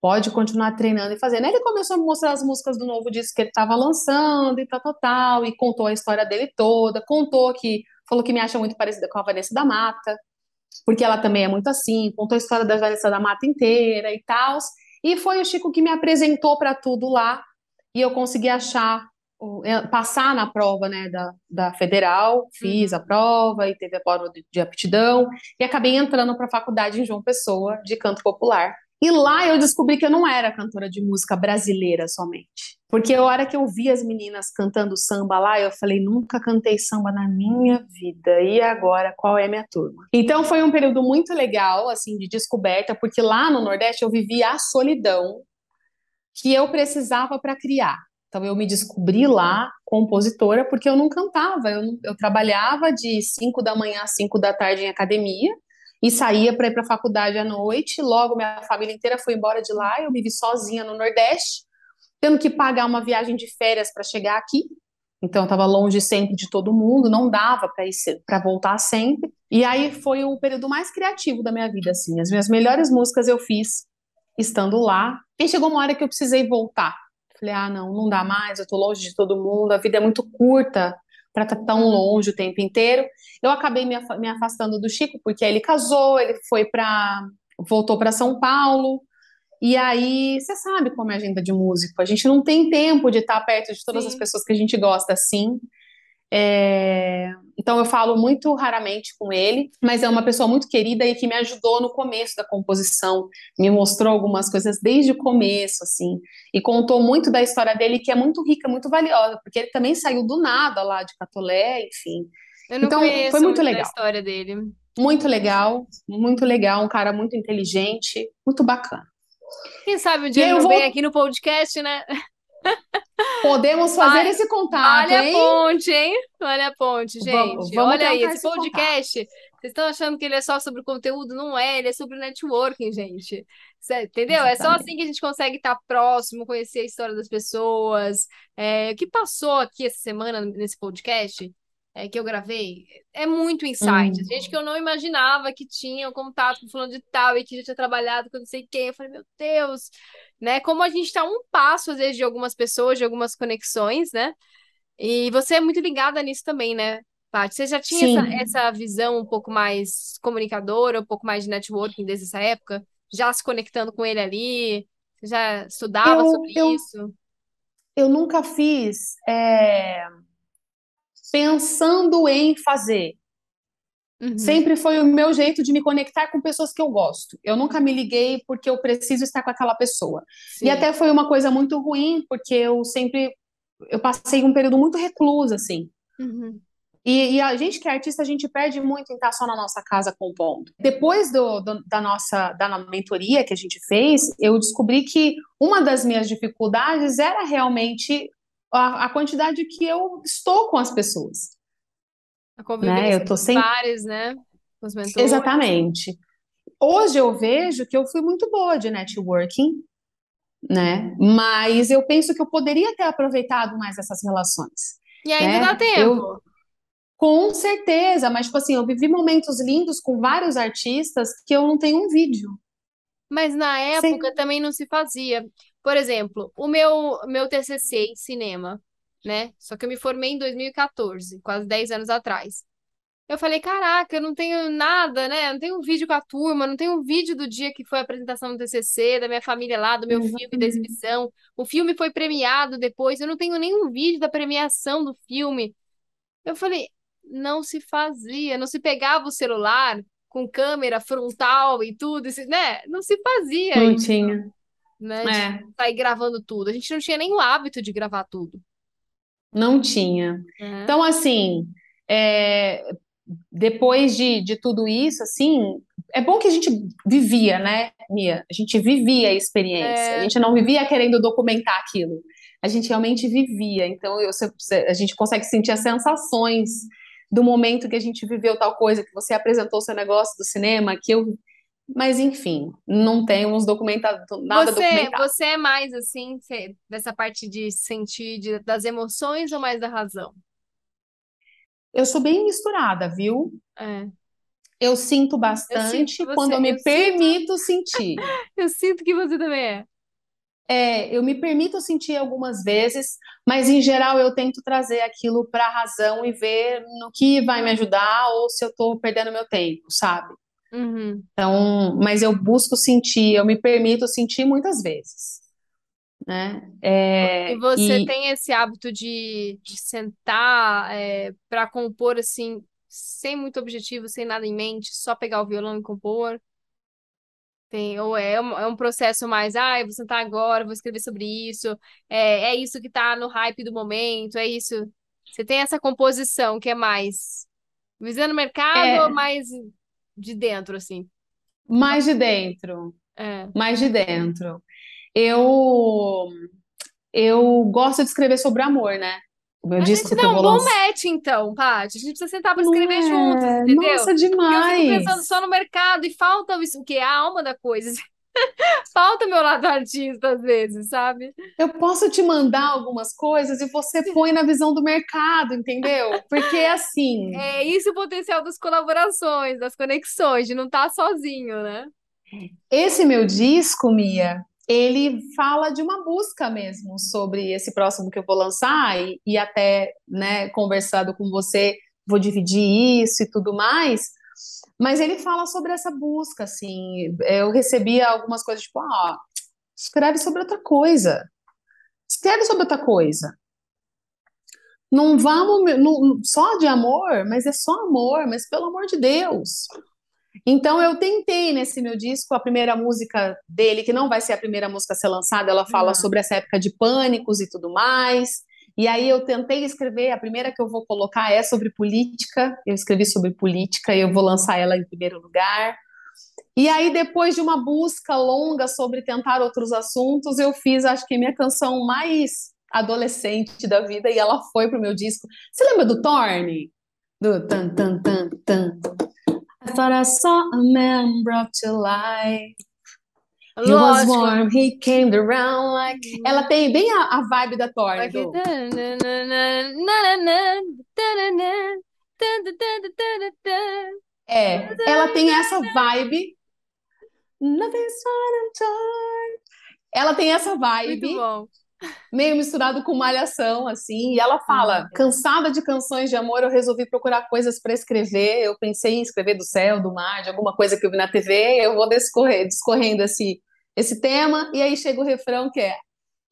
Pode continuar treinando e fazendo. Aí ele começou a me mostrar as músicas do novo disco que ele estava lançando e tal, tal, tal. E contou a história dele toda. Contou que falou que me acha muito parecida com a Vanessa da Mata, porque ela também é muito assim, contou a história da Vanessa da Mata inteira e tal. E foi o Chico que me apresentou para tudo lá, e eu consegui achar, passar na prova né, da, da federal, fiz a Uhum. prova e teve a prova de, de aptidão, e acabei entrando para a faculdade em João Pessoa, de canto popular. E lá eu descobri que eu não era cantora de música brasileira somente. Porque a hora que eu vi as meninas cantando samba lá, eu falei, nunca cantei samba na minha vida. E agora, qual é a minha turma? Então foi um período muito legal, assim, de descoberta, porque lá no Nordeste eu vivi a solidão que eu precisava para criar. Então eu me descobri lá compositora porque eu não cantava, eu, eu trabalhava de 5 da manhã às 5 da tarde em academia e saía para ir para a faculdade à noite. Logo, minha família inteira foi embora de lá. Eu me vi sozinha no Nordeste, tendo que pagar uma viagem de férias para chegar aqui. Então, eu estava longe sempre de todo mundo, não dava para voltar sempre. E aí foi o período mais criativo da minha vida, assim. As minhas melhores músicas eu fiz estando lá. E chegou uma hora que eu precisei voltar. Falei, ah, não, não dá mais, eu tô longe de todo mundo, a vida é muito curta para estar tão longe o tempo inteiro. Eu acabei me, afastando do Chico, porque ele casou, ele foi para. voltou para São Paulo. E aí, você sabe como é a agenda de músico. A gente não tem tempo de estar perto de todas Sim. as pessoas que a gente gosta assim. É... Então, eu falo muito raramente com ele, mas é uma pessoa muito querida e que me ajudou no começo da composição, me mostrou algumas coisas desde o começo, assim, e contou muito da história dele, que é muito rica, muito valiosa, porque ele também saiu do nada lá de Catolé, enfim. Eu não Então, conheço foi muito legal. história dele. Muito legal, muito legal, um cara muito inteligente, muito bacana. Quem sabe um E dia eu vou. vem aqui no podcast, né? Podemos fazer esse contato, Vale a hein? ponte, hein? Vale a ponte, Vamos- gente. vamos Olha aí, esse esse contato. podcast. Vocês estão achando que ele é só sobre conteúdo? Não é, ele é sobre networking, gente. Cê- Entendeu? É só Exatamente. assim que a gente consegue estar próximo, conhecer a história das pessoas. É, o que passou aqui essa semana nesse podcast é, que eu gravei é muito insight. Hum. Gente que eu não imaginava que tinha um contato com fulano de tal e que já tinha trabalhado com não sei quem. Eu falei, meu Deus, né? Como a gente está um passo, às vezes, de algumas pessoas, de algumas conexões, né? E você é muito ligada nisso também, né, Paty? Você já tinha essa, essa visão um pouco mais comunicadora, um pouco mais de networking desde essa época? Já se conectando com ele ali? Você já estudava Eu, sobre eu, isso? eu nunca fiz é, pensando em fazer. Uhum, Sempre foi o meu jeito de me conectar com pessoas que eu gosto. Eu nunca me liguei porque eu preciso estar com aquela pessoa. E sim. até foi uma coisa muito ruim, porque eu sempre eu passei um período muito reclusa, assim. Uhum, E, e a gente que é artista, a gente perde muito em estar só na nossa casa compondo. Depois do, do- da nossa da mentoria que a gente fez, eu descobri que uma das minhas dificuldades era realmente a, a quantidade que eu estou com as pessoas, A né? convivência Eu tô com sempre pares, né? Com os mentores. Exatamente. Hoje eu vejo que eu fui muito boa de networking, né? Mas eu penso que eu poderia ter aproveitado mais essas relações, E ainda dá né? Eu, tempo. com certeza, mas tipo assim, eu vivi momentos lindos com vários artistas que eu não tenho um vídeo. Mas na época Sim. também não se fazia. Por exemplo, o meu, meu TCC em cinema, né? Só que eu me formei em 2014, quase 10 anos atrás. Eu falei, caraca, eu não tenho nada, né? Eu não tenho um vídeo com a turma, não tenho um vídeo do dia que foi a apresentação do TCC, da minha família lá, do meu filme, da exibição. O filme foi premiado depois, eu não tenho nenhum vídeo da premiação do filme. Eu falei, não se fazia, não se pegava o celular com câmera frontal e tudo, né? Não se fazia Não isso, tinha. Né? De É, sair gravando tudo. A gente não tinha nem o hábito de gravar tudo, não tinha. né? Então, assim, é, depois de, de tudo isso, assim, é bom que a gente vivia, né, Mia? A gente vivia a experiência. A É, gente não vivia querendo documentar aquilo. A gente realmente vivia. Então, eu, a gente consegue sentir as sensações do momento que a gente viveu tal coisa, que você apresentou o seu negócio do cinema, que eu. Mas, enfim, não temos documentado, nada Você, documentado. você é mais assim, você- dessa parte de sentir de- das emoções ou mais da razão? Eu sou bem misturada, viu? É. Eu sinto Eu sinto bastante quando eu eu me sinto, permito sentir. eu sinto que você também é. É, eu me permito sentir algumas vezes, mas em geral eu tento trazer aquilo para a razão e ver no que vai me ajudar ou se eu estou perdendo meu tempo, sabe? Uhum. Então, mas eu busco sentir, eu me permito sentir muitas vezes, né? E É, você e tem esse hábito de, de sentar para compor assim, sem muito objetivo, sem nada em mente, só pegar o violão e compor? Tem, ou é um, é um processo mais, ah, eu vou sentar agora, vou escrever sobre isso, é, é isso que tá no hype do momento, é isso. Você tem essa composição que é mais visando o mercado é mais de dentro, assim? mais de dentro, É. mais de dentro. Eu eu gosto de escrever sobre amor, né? O meu A gente disco que dá um bom lançar. match, então, Paty. A gente precisa sentar para escrever juntos, é? entendeu? Nossa, Porque eu fico pensando só demais! no mercado e falta o que a alma da coisa. Falta meu lado artista às vezes, sabe? Eu posso te mandar algumas coisas e você põe na visão do mercado, entendeu? Porque assim, É isso o potencial das colaborações, das conexões, de não estar sozinho, né? esse meu disco, Mia, ele fala de uma busca mesmo sobre esse próximo que eu vou lançar e, e até, né, conversado com você, vou dividir isso e tudo mais. Mas ele fala sobre essa busca, assim. Eu recebia algumas coisas tipo, ah, escreve sobre outra coisa. Escreve sobre outra coisa. Não vamos não- só de amor, mas é só amor, mas pelo amor de Deus. Então eu tentei nesse meu disco, a primeira música dele, que não vai ser a primeira música a ser lançada, ela fala Uhum. sobre essa época de pânicos e tudo mais. E aí eu tentei escrever, a primeira que eu vou colocar é sobre política. Eu escrevi sobre política e eu vou lançar ela em primeiro lugar. E aí depois de uma busca longa sobre tentar outros assuntos, eu fiz, acho que minha canção mais adolescente da vida e ela foi pro meu disco. Você lembra do Torne? Do tan tan tan tan. I thought I saw a man brought to life. Was warm, he came around like. Ela tem bem a, a vibe da. Do... É, ela tem essa vibe. Ela tem essa Muito vibe, bom. meio misturado com malhação, assim, e ela Ah, fala: cansada de canções de amor, eu resolvi procurar coisas para escrever. Eu pensei em escrever do céu, do mar, de alguma coisa que eu vi na TV. Eu vou discorrendo esse, esse tema, e aí chega o refrão que é: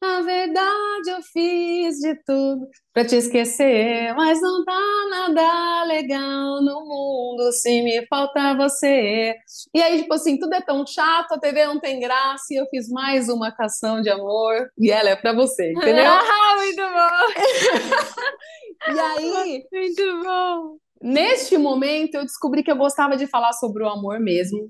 Na verdade, eu fiz de tudo para te esquecer, mas não tá nada legal no mundo se me falta você. E aí, tipo assim, tudo é tão chato, a TV não tem graça, e eu fiz mais uma canção de amor, e ela é para você, entendeu? Ah, muito bom. E aí, Muito bom. neste momento, eu descobri que eu gostava de falar sobre o amor mesmo.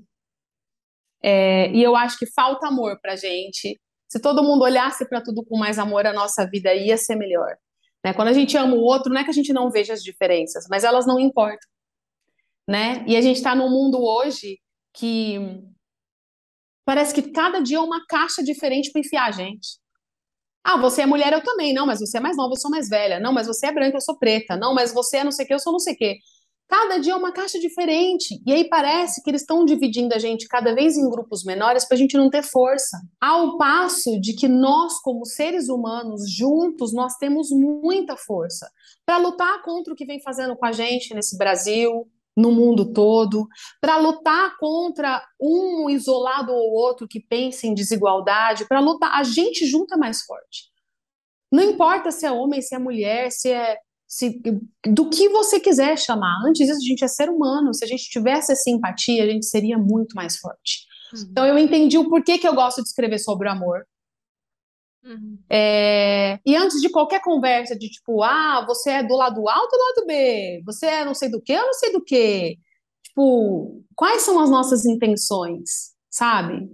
É, e eu acho que falta amor pra gente. Se todo mundo olhasse para tudo com mais amor, a nossa vida ia ser melhor. Né? Quando a gente ama o outro, não é que a gente não veja as diferenças, mas elas não importam. Né? E a gente está num mundo hoje que parece que cada dia é uma caixa diferente para enfiar a gente. Ah, você é mulher, eu também. Não, mas você é mais nova, eu sou mais velha. Não, mas você é branca, eu sou preta. Não, mas você é não sei o que, eu sou não sei o que. Cada dia é uma caixa diferente. E aí parece que eles estão dividindo a gente cada vez em grupos menores para a gente não ter força. Ao passo de que nós, como seres humanos, juntos, nós temos muita força para lutar contra o que vem fazendo com a gente nesse Brasil, no mundo todo, para lutar contra um isolado ou outro que pense em desigualdade, para lutar, a gente junta mais forte. Não importa se é homem, se é mulher, se é se, do que você quiser chamar. Antes disso, a gente é ser humano. Se a gente tivesse essa empatia, a gente seria muito mais forte. Uhum. Então, eu entendi o porquê que eu gosto de escrever sobre o amor. Uhum. É, e antes de qualquer conversa de tipo, ah, você é do lado A ou do lado B? Você é não sei do que ou não sei do que? Tipo, quais são as nossas intenções, sabe?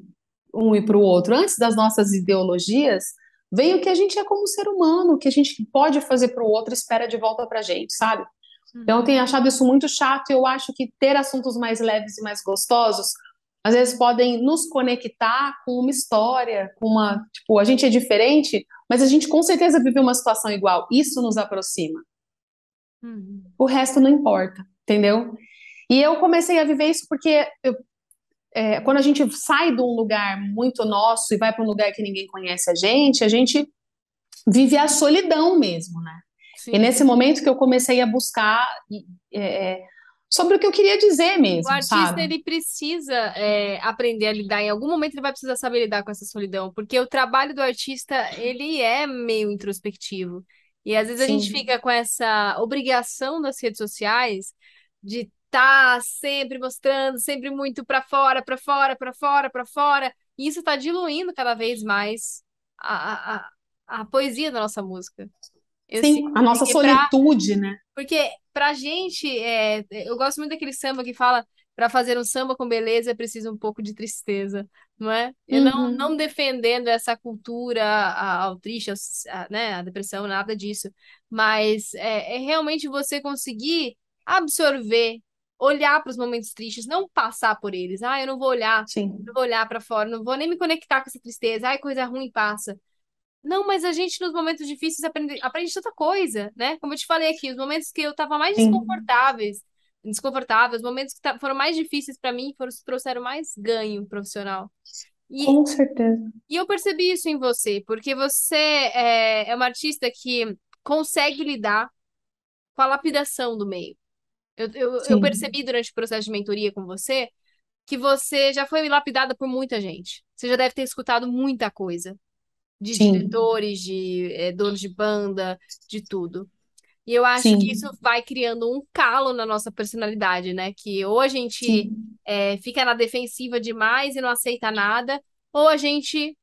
Um e para o outro. Antes das nossas ideologias, vem o que a gente é como ser humano, o que a gente pode fazer para o outro espera de volta para a gente, sabe? Então eu tenho achado isso muito chato e eu acho que ter assuntos mais leves e mais gostosos às vezes podem nos conectar com uma história, com uma, tipo, a gente é diferente, mas a gente com certeza vive uma situação igual. Isso nos aproxima. Uhum. O resto não importa, entendeu? E eu comecei a viver isso porque eu, é, quando a gente sai de um lugar muito nosso e vai para um lugar que ninguém conhece a gente, a gente vive a solidão mesmo, né? Sim. E nesse momento que eu comecei a buscar é, é, sobre o que eu queria dizer mesmo, O artista, sabe? ele precisa é, aprender a lidar, em algum momento ele vai precisar saber lidar com essa solidão, porque o trabalho do artista, ele é meio introspectivo. E às vezes Sim. a gente fica com essa obrigação das redes sociais de tá sempre mostrando, sempre muito para fora, para fora, para fora, para fora. E isso está diluindo cada vez mais a, a, a poesia da nossa música. Eu Sim, a nossa solitude, pra, né? Porque pra gente, é, eu gosto muito daquele samba que fala para fazer um samba com beleza é preciso um pouco de tristeza, não é? Eu uhum. não, não defendendo essa cultura ao triste, a, né, a depressão, nada disso, mas é, é realmente você conseguir absorver olhar para os momentos tristes, não passar por eles. Ah, eu não vou olhar, Sim. não vou olhar para fora, não vou nem me conectar com essa tristeza. Ai, coisa ruim passa. Não, mas a gente nos momentos difíceis aprende, aprende tanta coisa, né? Como eu te falei aqui, os momentos que eu estava mais Sim. desconfortáveis, desconfortáveis, os momentos que foram mais difíceis para mim, foram trouxeram mais ganho profissional. E, Com certeza. E eu percebi isso em você, porque você é, é uma artista que consegue lidar com a lapidação do meio. Eu, eu, eu percebi durante o processo de mentoria com você que você já foi lapidada por muita gente. Você já deve ter escutado muita coisa de Sim. diretores, de é, donos de banda, de tudo. E eu acho Sim. que isso vai criando um calo na nossa personalidade, né? Que ou a gente é, fica na defensiva demais e não aceita nada, ou a gente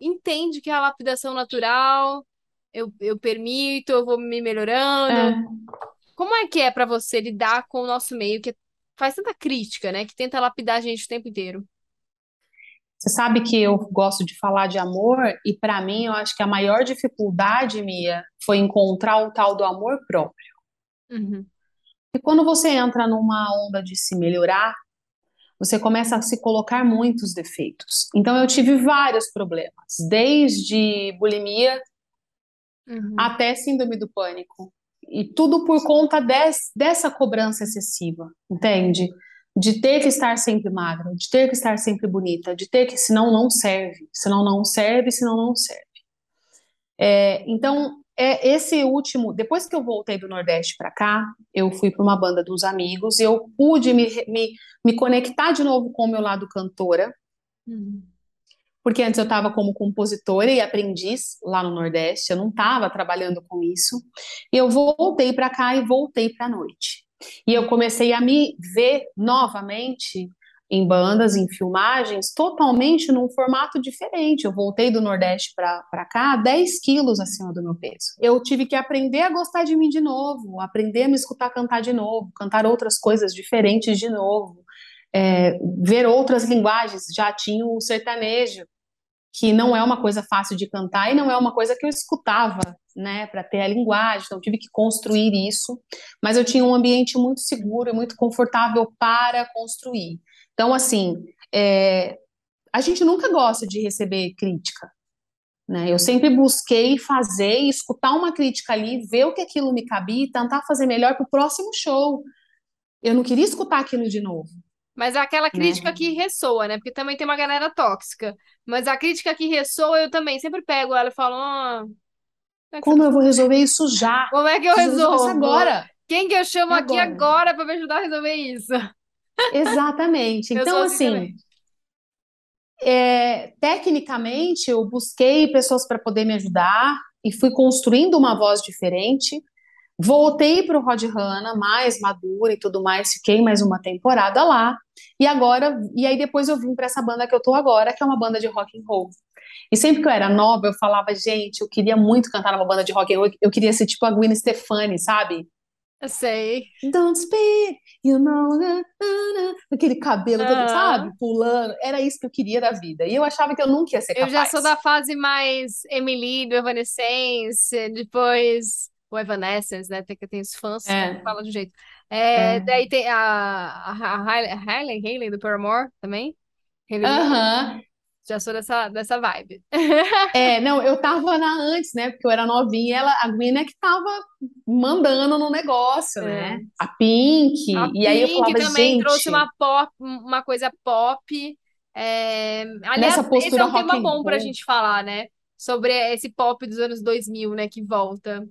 entende que é a lapidação natural, eu, eu permito, eu vou me melhorando. É. Como é que é para você lidar com o nosso meio que faz tanta crítica, né? Que tenta lapidar a gente o tempo inteiro? Você sabe que eu gosto de falar de amor e para mim eu acho que a maior dificuldade, Mia, foi encontrar o tal do amor próprio. Uhum. E quando você entra numa onda de se melhorar, você começa a se colocar muitos defeitos. Então eu tive vários problemas, desde bulimia Uhum. até síndrome do pânico. E tudo por conta des, dessa cobrança excessiva, entende? De ter que estar sempre magra, de ter que estar sempre bonita, de ter que, senão não serve, senão não serve, senão não serve. É, então, é esse último, depois que eu voltei do Nordeste para cá, eu fui para uma banda dos amigos e eu pude me, me, me conectar de novo com o meu lado cantora. Uhum porque antes eu estava como compositora e aprendiz lá no Nordeste, eu não estava trabalhando com isso. E eu voltei para cá e voltei para a noite. E eu comecei a me ver novamente em bandas, em filmagens, totalmente num formato diferente. Eu voltei do Nordeste para cá 10 quilos acima do meu peso. Eu tive que aprender a gostar de mim de novo, aprender a me escutar cantar de novo, cantar outras coisas diferentes de novo. É, ver outras linguagens, já tinha o sertanejo, que não é uma coisa fácil de cantar e não é uma coisa que eu escutava, né, para ter a linguagem, então tive que construir isso, mas eu tinha um ambiente muito seguro e muito confortável para construir. Então, assim, é, a gente nunca gosta de receber crítica, né? Eu sempre busquei fazer escutar uma crítica ali, ver o que aquilo me cabia e tentar fazer melhor para o próximo show. Eu não queria escutar aquilo de novo. Mas é aquela crítica né? que ressoa, né? Porque também tem uma galera tóxica. Mas a crítica que ressoa, eu também sempre pego ela e falo, ah, como, é como eu vou resolver isso já? Como é que eu resolvo resolvo? isso agora? Quem que eu chamo aqui agora para me ajudar a resolver isso? Exatamente. Então, assim, assim é, tecnicamente, eu busquei pessoas para poder me ajudar e fui construindo uma voz diferente. Voltei para o Rod Hanna, mais madura e tudo mais, fiquei mais uma temporada lá. E agora, e aí depois eu vim para essa banda que eu tô agora, que é uma banda de rock and roll. E sempre que eu era nova, eu falava, gente, eu queria muito cantar numa banda de rock and roll, eu queria ser tipo a Gwen Stefani, sabe? Eu sei. Don't speak, you know, aquele cabelo todo, sabe? Pulando. Era isso que eu queria da vida. E eu achava que eu nunca ia ser capaz. Eu já sou da fase mais Emily, do Evanescence, depois o Evanescence, né? Tem, tem os fãs é. que falam de um jeito. É, é. Daí tem a, a, a Hailey, Hailey do Paramore também. Aham. Uh -huh. Já sou dessa, dessa vibe. É, não, eu tava na antes, né? Porque eu era novinha, ela, a Gwen é que tava mandando no negócio, é. né? A Pink. A e aí eu falava, também gente... trouxe uma pop, uma coisa pop. É... Aliás, Nessa postura esse é um tema bom pra gente falar, né? Sobre esse pop dos anos 2000, né? Que volta.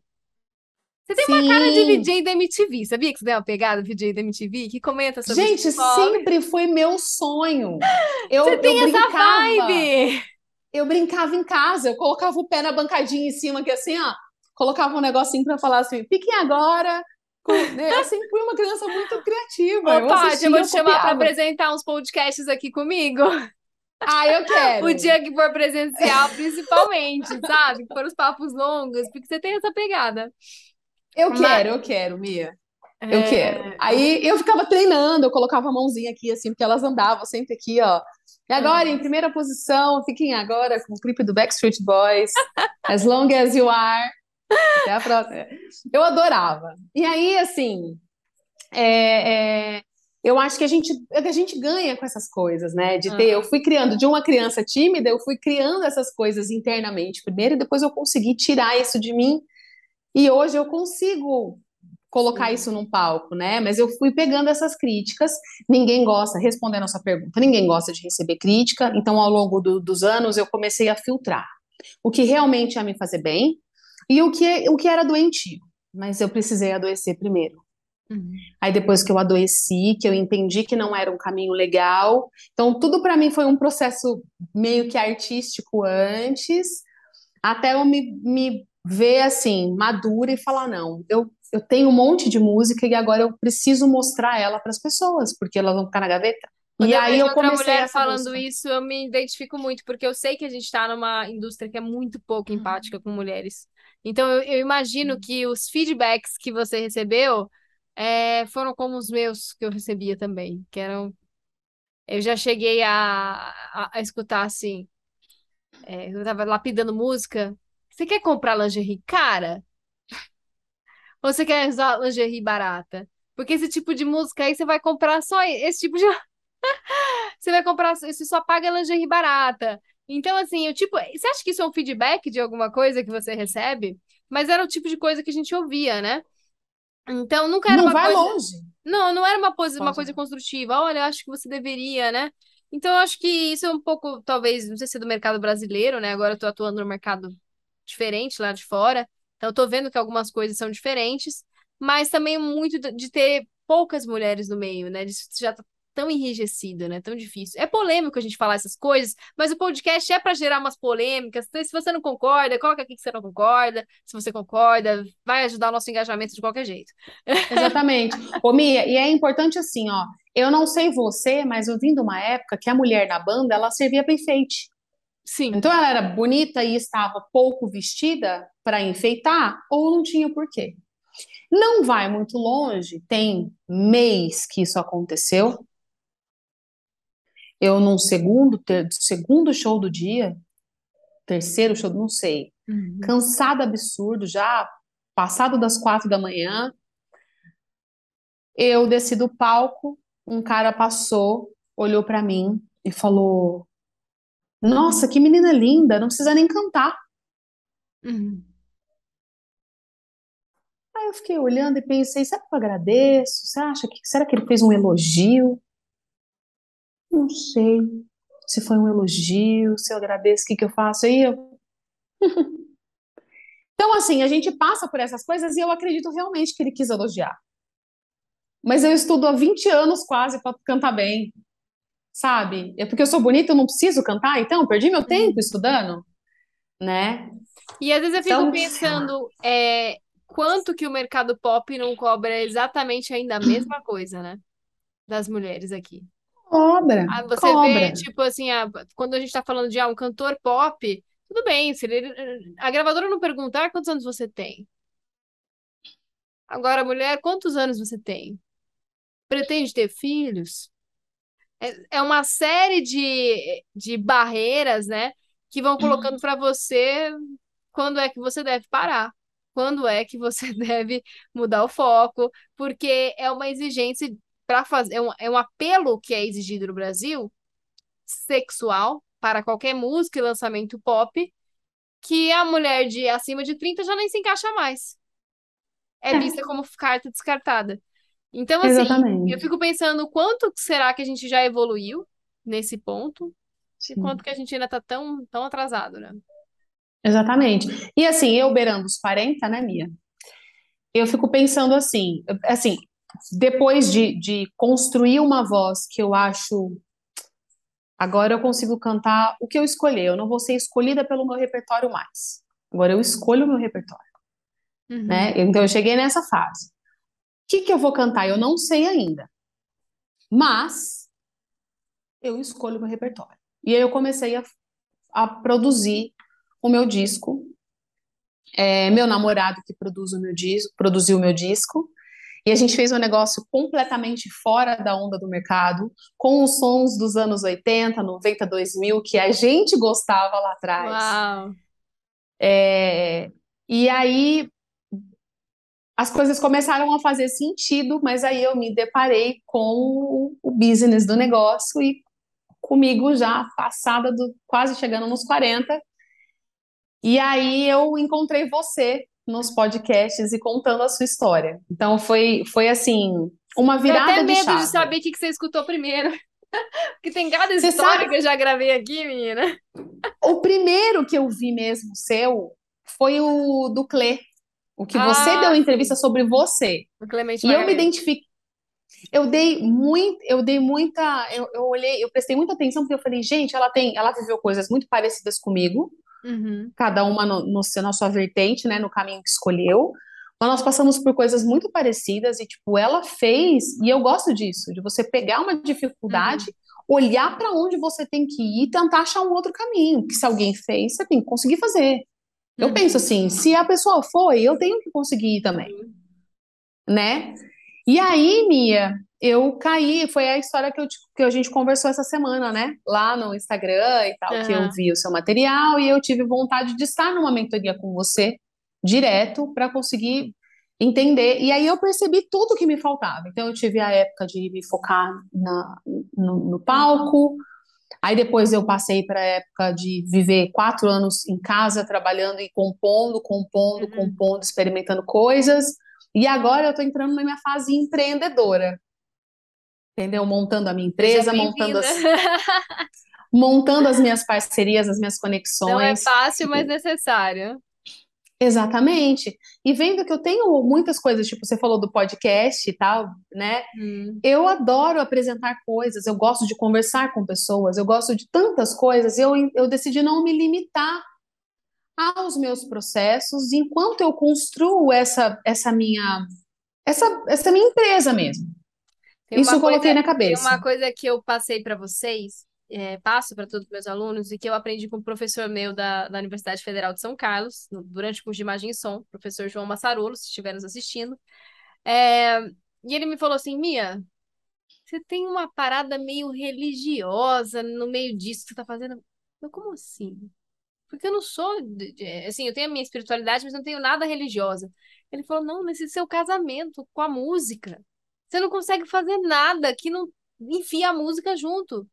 Você tem uma cara de VJ da MTV, sabia que você deu uma pegada VJ da MTV? Que comenta sobre Gente, sempre foi meu sonho. Eu, você tem eu essa brincava, vibe! Eu brincava em casa, eu colocava o pé na bancadinha em cima, que assim, ó, colocava um negocinho pra falar assim, piquem agora. Né? Eu sempre fui uma criança muito criativa. Ô, Paty, eu vou te chamar para apresentar uns podcasts aqui comigo. Ah, eu quero. O dia que for presencial, principalmente, sabe? Que for os papos longos, porque você tem essa pegada. Eu Mas... quero, eu quero, Mia. Eu é... quero. Aí eu ficava treinando, eu colocava a mãozinha aqui, assim, porque elas andavam sempre aqui, ó. E agora, em primeira posição, fiquem agora com o clipe do Backstreet Boys, As Long As You Are. Até a próxima. Eu adorava. E aí, assim, é, é, eu acho que a gente, a gente ganha com essas coisas, né? De ter, eu fui criando de uma criança tímida, eu fui criando essas coisas internamente primeiro, e depois eu consegui tirar isso de mim e hoje eu consigo colocar Sim. isso num palco, né? Mas eu fui pegando essas críticas. Ninguém gosta, respondendo a sua pergunta, ninguém gosta de receber crítica. Então, ao longo do, dos anos, eu comecei a filtrar o que realmente ia me fazer bem e o que, o que era doentio. Mas eu precisei adoecer primeiro. Uhum. Aí depois que eu adoeci, que eu entendi que não era um caminho legal. Então, tudo para mim foi um processo meio que artístico antes, até eu me, me ver assim, madura e falar: não, eu, eu tenho um monte de música e agora eu preciso mostrar ela para as pessoas, porque elas vão ficar na gaveta. Quando e eu aí eu comecei mulher falando música. isso, eu me identifico muito, porque eu sei que a gente está numa indústria que é muito pouco uhum. empática com mulheres. Então eu, eu imagino que os feedbacks que você recebeu é, foram como os meus que eu recebia também, que eram. Eu já cheguei a, a, a escutar assim. É, eu estava lapidando música você quer comprar lingerie cara? Ou você quer usar lingerie barata? Porque esse tipo de música aí você vai comprar só esse tipo de. você vai comprar, você só paga lingerie barata. Então, assim, o tipo. Você acha que isso é um feedback de alguma coisa que você recebe? Mas era o tipo de coisa que a gente ouvia, né? Então, nunca era não uma vai coisa. longe. Não, não era uma, coisa, uma coisa construtiva. Olha, acho que você deveria, né? Então, eu acho que isso é um pouco, talvez, não sei se é do mercado brasileiro, né? Agora eu tô atuando no mercado diferente lá de fora. Então, eu tô vendo que algumas coisas são diferentes, mas também muito de ter poucas mulheres no meio, né? Isso já tá tão enrijecido, né? Tão difícil. É polêmico a gente falar essas coisas, mas o podcast é para gerar umas polêmicas. Se você não concorda, coloca aqui que você não concorda. Se você concorda, vai ajudar o nosso engajamento de qualquer jeito. Exatamente. Ô, Mia, e é importante assim, ó. Eu não sei você, mas eu vim de uma época que a mulher na banda, ela servia para enfeite. Sim. Então ela era bonita e estava pouco vestida para enfeitar ou não tinha porquê. Não vai muito longe, tem mês que isso aconteceu. Eu num segundo, ter, segundo show do dia, terceiro show, não sei, uhum. cansada absurdo, já passado das quatro da manhã, eu desci do palco, um cara passou, olhou para mim e falou: nossa, que menina linda, não precisa nem cantar. Uhum. Aí eu fiquei olhando e pensei, será que eu agradeço? Você acha que, será que ele fez um elogio? Não sei se foi um elogio, se eu agradeço, o que que eu faço? Aí eu... Então, assim, a gente passa por essas coisas e eu acredito realmente que ele quis elogiar. Mas eu estudo há 20 anos quase para cantar bem, sabe? É porque eu sou bonita, eu não preciso cantar, então perdi meu tempo estudando, né? E às vezes eu fico Então, pensando, é, quanto que o mercado pop não cobra exatamente ainda a mesma coisa, né? Das mulheres aqui. cobra, Ah, você vê, cobra. tipo assim, ah, quando a gente tá falando de ah, um cantor pop, tudo bem, se ele, a gravadora não perguntar quantos anos você tem. Agora, mulher, quantos anos você tem? Pretende ter filhos? É, é uma série de, de barreiras, né, que vão colocando para você quando é que você deve parar, quando é que você deve mudar o foco, porque é uma exigência para fazer, é um, é um apelo que é exigido no Brasil, sexual, para qualquer música e lançamento pop, que a mulher de acima de 30 já nem se encaixa mais. É É, vista como carta descartada. Então, assim, eu exatamente. fico pensando quanto será que a gente já evoluiu nesse ponto e quanto Sim, que a gente ainda tá tão, tão atrasado, né? exatamente. E assim, eu beirando os 40, né, Mia? Eu fico pensando assim, assim, depois de, de construir uma voz que eu acho, agora eu consigo cantar o que eu escolher, eu não vou ser escolhida pelo meu repertório mais. Agora eu escolho o meu repertório, Uhum. né? Então eu cheguei nessa fase. O que que eu vou cantar? Eu não sei ainda, mas eu escolho o meu repertório. E aí eu comecei a, a produzir o meu disco. É meu namorado que produz o meu disco, produziu o meu disco. E a gente fez um negócio completamente fora da onda do mercado, com os sons dos anos 80, 90, 2000, que a gente gostava lá atrás. Uau! É, e aí as coisas começaram a fazer sentido, mas aí eu me deparei com o, business do negócio e comigo já passada do quase chegando nos 40. E aí eu encontrei você nos podcasts e contando a sua história. Então foi foi assim, uma até virada de medo de chave. saber o que que você escutou primeiro, porque tem cada Você história sabe, que eu já gravei aqui, menina. o primeiro que eu vi mesmo seu foi o do Clê, o que você deu Ah, entrevista sobre você. o Clemente E eu me identifiquei, eu dei muito, eu dei muita, eu, eu olhei, eu prestei muita atenção porque eu falei, gente, ela tem, ela viveu coisas muito parecidas comigo, Uhum, cada uma no, no na sua vertente, né, no caminho que escolheu. Mas nós passamos por coisas muito parecidas e, tipo, ela fez, e eu gosto disso, de você pegar uma dificuldade, uhum, olhar para onde você tem que ir e tentar achar um outro caminho, que se alguém fez, você tem que conseguir fazer. Eu penso uhum, assim, se a pessoa foi, eu tenho que conseguir ir também, né? E aí, Mia, eu caí, foi a história que, eu, que a gente conversou essa semana, né? Lá no Instagram e tal, que eu vi o seu material e eu tive vontade de estar numa mentoria com você, direto, para conseguir entender. E aí eu percebi tudo que me faltava. Então, eu tive a época de me focar na, no, no palco, aí depois eu passei para a época de viver quatro anos em casa, trabalhando e compondo, compondo, uhum. compondo, experimentando coisas. E agora eu estou entrando na minha fase empreendedora, entendeu? Montando a minha empresa, montando bem-vinda. as, montando as minhas parcerias, as minhas Não é conexões. fácil, mas necessário. Exatamente. E vendo que eu tenho muitas coisas, tipo, você falou do podcast e tal, né? Hum, Eu adoro apresentar coisas, eu gosto de conversar com pessoas, eu gosto de tantas coisas, eu, eu decidi não me limitar aos meus processos enquanto eu construo essa, essa minha essa, essa minha empresa mesmo. Tem Isso eu coloquei coisa, na tem cabeça. uma coisa que eu passei para vocês, é, passo para todos os meus alunos, e que eu aprendi com um professor meu da, da Universidade Federal de São Carlos, no- durante o curso de Imagem e Som, professor João Massarolo, se estiver nos assistindo. É, e ele me falou assim, Mia, você tem uma parada meio religiosa no meio disso que você tá fazendo. Eu, como assim? Porque eu não sou, assim, eu tenho a minha espiritualidade, mas não tenho nada religiosa. Ele falou, não, nesse seu casamento com a música, você não consegue fazer nada que não enfia a música junto.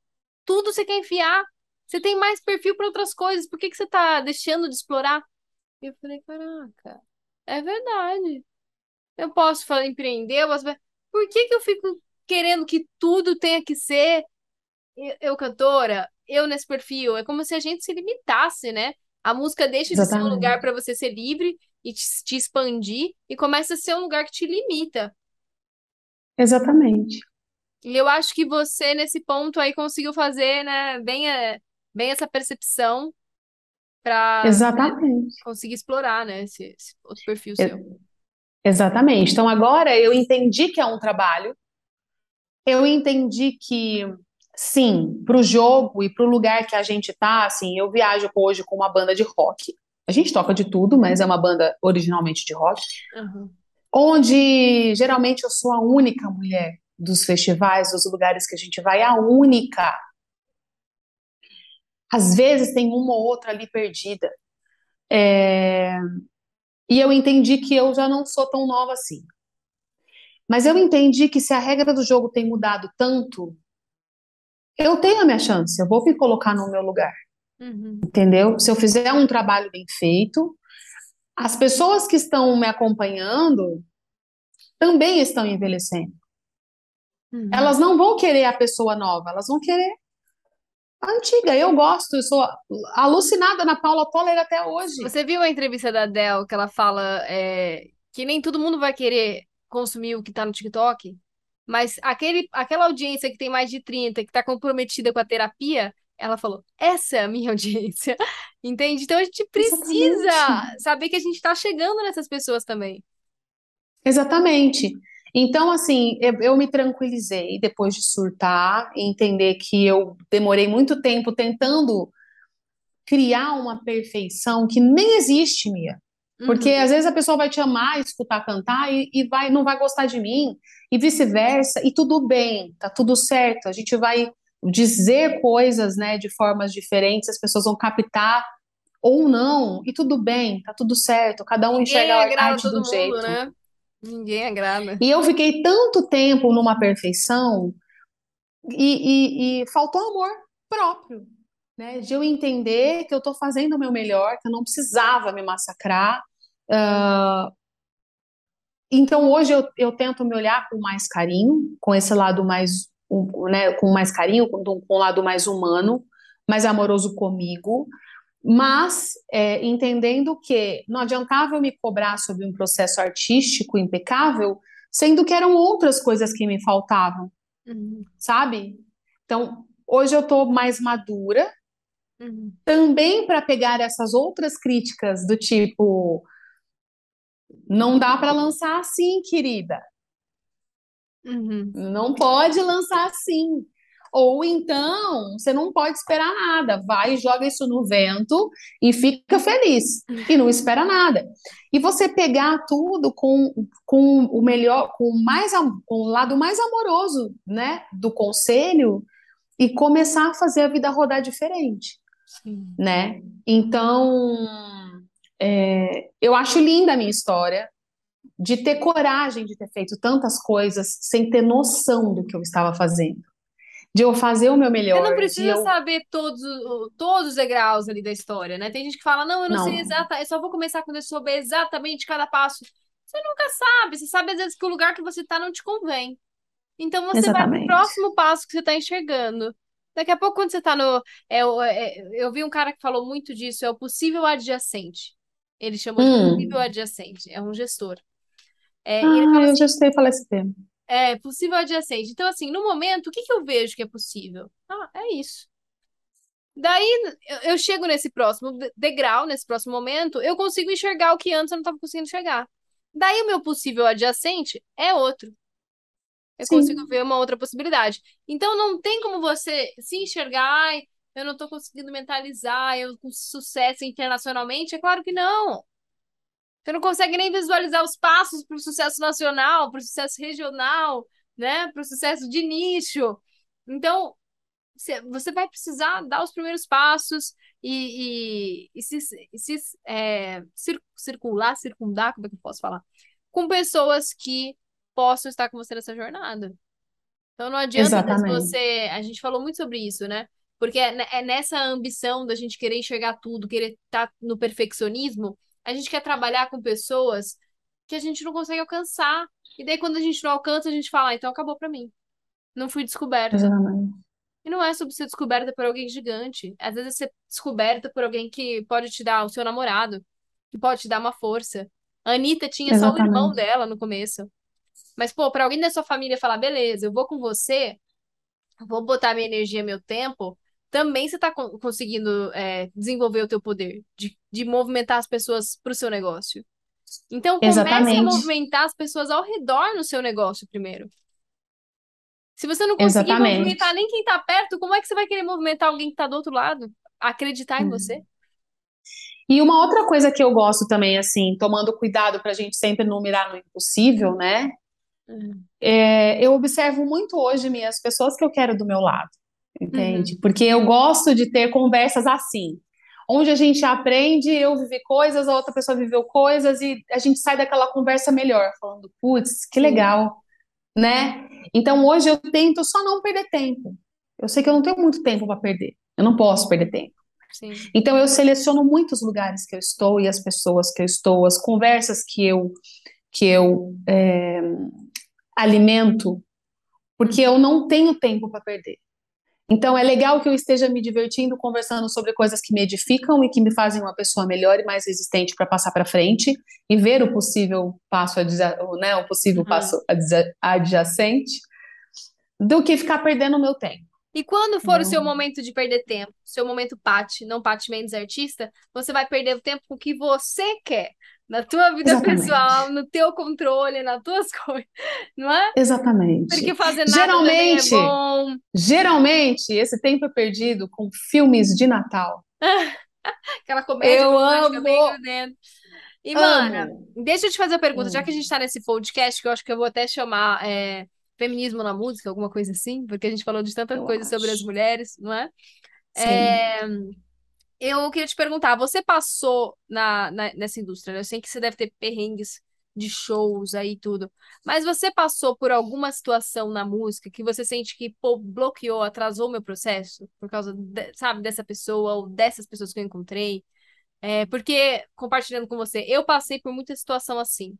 Tudo você quer enfiar. Você tem mais perfil para outras coisas. Por que que você tá deixando de explorar? E eu falei, caraca, é verdade. Eu posso fa- empreender, eu posso... Por que que eu fico querendo que tudo tenha que ser eu, cantora, eu nesse perfil? É como se a gente se limitasse, né? A música deixa de ser um lugar para você ser livre e te, te expandir e começa a ser um lugar que te limita. Exatamente. E eu acho que você, nesse ponto aí, conseguiu fazer, né, bem, é, bem essa percepção para conseguir explorar, né, esse, esse outro perfil seu. Exatamente. Então agora eu entendi que é um trabalho. Eu entendi que sim, para o jogo e para o lugar que a gente tá, assim, eu viajo hoje com uma banda de rock. A gente toca de tudo, mas é uma banda originalmente de rock. Uhum. Onde geralmente eu sou a única mulher dos festivais, dos lugares que a gente vai, a única. Às vezes tem uma ou outra ali perdida. É... E eu entendi que eu já não sou tão nova assim. Mas eu entendi que se a regra do jogo tem mudado tanto, eu tenho a minha chance, eu vou me colocar no meu lugar. Uhum. Entendeu? Se eu fizer um trabalho bem feito, as pessoas que estão me acompanhando também estão envelhecendo. Uhum. Elas não vão querer a pessoa nova, elas vão querer a antiga. Eu gosto, eu sou alucinada na Paula Toller até hoje. Você viu a entrevista da Adele que ela fala é, que nem todo mundo vai querer consumir o que tá no TikTok, mas aquele, aquela audiência que tem mais de 30, que tá comprometida com a terapia, ela falou: essa é a minha audiência. Entende? Então a gente precisa Exatamente. saber que a gente tá chegando nessas pessoas também. Exatamente. Então, assim, eu, eu me tranquilizei depois de surtar e entender que eu demorei muito tempo tentando criar uma perfeição que nem existe, Mia. Porque Uhum. às vezes a pessoa vai te amar, escutar cantar e, e vai, não vai gostar de mim, e vice-versa, e tudo bem, tá tudo certo. A gente vai dizer coisas, né, de formas diferentes, as pessoas vão captar ou não, e tudo bem, tá tudo certo. Cada um enxerga Ninguém a agrada arte um mundo, jeito. né? Ninguém agrada. E eu fiquei tanto tempo numa perfeição e, e- e faltou amor próprio, né? De eu entender que eu estou fazendo o meu melhor, que eu não precisava me massacrar. Ah, então hoje eu, eu tento me olhar com mais carinho, com esse lado mais, um, né, com mais carinho, com, com um lado mais humano, mais amoroso comigo, mas é, entendendo que não adiantava eu me cobrar sobre um processo artístico impecável, sendo que eram outras coisas que me faltavam, Uhum. sabe? Então, hoje eu tô mais madura, Uhum. também para pegar essas outras críticas do tipo, não dá para lançar assim, querida. Uhum. Não pode lançar assim. Ou então, você não pode esperar nada. Vai, joga isso no vento e fica feliz. E não espera nada. E você pegar tudo com, com o melhor, com o mais, com o lado mais amoroso, né, do conselho e começar a fazer a vida rodar diferente, Sim. né? Então, é, eu acho linda a minha história de ter coragem de ter feito tantas coisas sem ter noção do que eu estava fazendo. De eu fazer o meu Você não melhor, precisa eu. saber todos, todos os degraus ali da história, né? Tem gente que fala, não, eu não sei Não, exata, eu só vou começar quando eu souber exatamente cada passo. Você nunca sabe, você sabe às vezes que o lugar que você tá não te convém. Então você vai pro exatamente. próximo passo que você tá enxergando. Daqui a pouco, quando você tá no. É, é- eu vi um cara que falou muito disso, é o possível adjacente. Ele chamou de possível Hum. adjacente, é um gestor. É, Ah, eu assim, já sei falar esse termo. É possível adjacente. Então, assim, no momento, o que que eu vejo que é possível? Ah, é isso. Daí eu, chego nesse próximo de- degrau, nesse próximo momento, eu consigo enxergar o que antes eu não estava conseguindo enxergar. Daí o meu possível adjacente é outro. Eu consigo Sim, ver uma outra possibilidade. Então não tem como você se enxergar, eu não estou conseguindo mentalizar, eu com sucesso internacionalmente. É claro que não. Você não consegue nem visualizar os passos para o sucesso nacional, para o sucesso regional, né? Para o sucesso de nicho. Então, você vai precisar dar os primeiros passos e, e, e se, e se é, cir- circular, circundar, como é que eu posso falar? Com pessoas que possam estar com você nessa jornada. Então não adianta você. A gente falou muito sobre isso, né? Porque é, é nessa ambição da gente querer enxergar tudo, querer estar no perfeccionismo, a gente quer trabalhar com pessoas que a gente não consegue alcançar. E daí, quando a gente não alcança, a gente fala, ah, então acabou pra mim. Não fui descoberta. Exatamente. E não é sobre ser descoberta por alguém gigante. Às vezes é ser descoberta por alguém que pode te dar o seu namorado. que pode te dar uma força. A Anitta tinha só o irmão Exatamente. dela no começo. Mas, pô, pra alguém da sua família falar, beleza, eu vou com você, vou botar minha energia, meu tempo, também você tá con- conseguindo é, desenvolver o teu poder de, de movimentar as pessoas pro seu negócio. Então, comece a movimentar as pessoas ao redor no seu negócio primeiro. Se você não conseguir movimentar Exatamente. nem quem tá perto, como é que você vai querer movimentar alguém que tá do outro lado? Acreditar em você? E uma outra coisa que eu gosto também, assim, tomando cuidado para a gente sempre não mirar no impossível, né? Uhum. É, eu observo muito hoje minhas pessoas que eu quero do meu lado, Uhum. entende? Porque eu gosto de ter conversas assim, onde a gente aprende, eu vivi coisas, a outra pessoa viveu coisas e a gente sai daquela conversa melhor, falando, putz, que Sim. legal, né? Então hoje eu tento só não perder tempo. Eu sei que eu não tenho muito tempo para perder, eu não posso perder tempo. Sim. Então eu seleciono muitos lugares que eu estou e as pessoas que eu estou, as conversas que eu que eu é, alimento, porque eu não tenho tempo para perder. Então é legal que eu esteja me divertindo, conversando sobre coisas que me edificam e que me fazem uma pessoa melhor e mais resistente para passar para frente e ver o possível passo, né, o possível Uhum. passo adjacente, do que ficar perdendo o meu tempo. E quando for o seu momento de perder tempo, seu momento Paty, não Paty Mendes artista, você vai perder o tempo com o que você quer, na tua vida Exatamente. pessoal, no teu controle, nas tuas coisas, não é? Porque Exatamente. fazer nada é Geralmente, bom. geralmente esse tempo é perdido com filmes de Natal. Aquela comédia Eu bem amo, grudenta. E, mana, amo. deixa eu te fazer a pergunta, já que a Hum, gente tá nesse podcast, que eu acho que eu vou até chamar é, Feminismo na Música, alguma coisa assim, porque a gente falou de tanta eu coisa sobre as acho. mulheres, não é? Sim. É, Eu queria te perguntar, você passou na, na- nessa indústria, né? Eu sei que você deve ter perrengues de shows aí e tudo, mas você passou por alguma situação na música que você sente que, pô, bloqueou, atrasou o meu processo por causa, de- sabe, dessa pessoa ou dessas pessoas que eu encontrei? É, porque, compartilhando com você, eu passei por muita situação assim,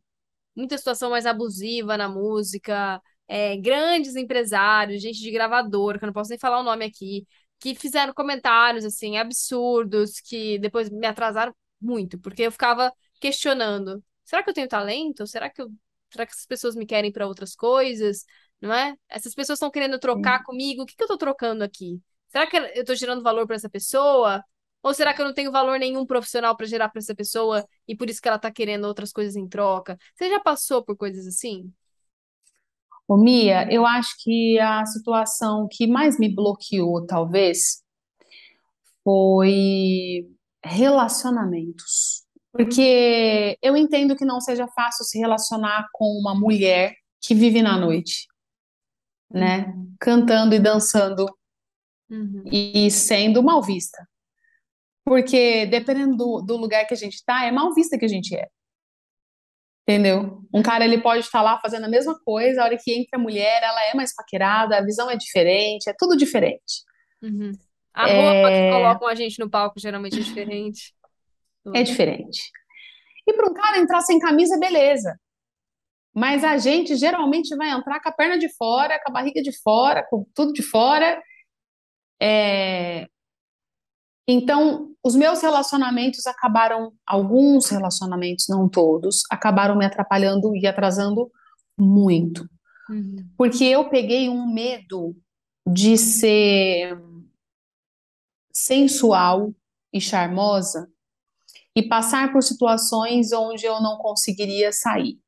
muita situação mais abusiva na música, é, grandes empresários, gente de gravadora, que eu não posso nem falar o nome aqui, que fizeram comentários assim absurdos, que depois me atrasaram muito, porque eu ficava questionando: será que eu tenho talento? Será que eu, será que essas pessoas me querem para outras coisas? Não é? Essas pessoas estão querendo trocar sim. comigo, o que que eu estou trocando aqui? Será que eu estou gerando valor para essa pessoa? Ou será que eu não tenho valor nenhum profissional para gerar para essa pessoa e por isso que ela tá querendo outras coisas em troca? Você já passou por coisas assim? Ô, Mia, eu acho que a situação que mais me bloqueou, talvez, foi relacionamentos. Porque eu entendo que não seja fácil se relacionar com uma mulher que vive na noite, né? Uhum, Cantando e dançando uhum, e sendo mal vista. Porque dependendo do, do lugar que a gente tá, é mal vista que a gente é. Entendeu? Um cara ele pode estar lá fazendo a mesma coisa, a hora que entra a mulher, ela é mais paquerada, a visão é diferente, é tudo diferente. uhum. A roupa que É, colocam a gente no palco geralmente é diferente. é diferente. E para um cara entrar sem camisa, beleza. Mas a gente geralmente vai entrar com a perna de fora, com a barriga de fora, com tudo de fora. É, Então, os meus relacionamentos acabaram, alguns relacionamentos, não todos, acabaram me atrapalhando e atrasando muito. Uhum, Porque eu peguei um medo de ser sensual e charmosa e passar por situações onde eu não conseguiria sair.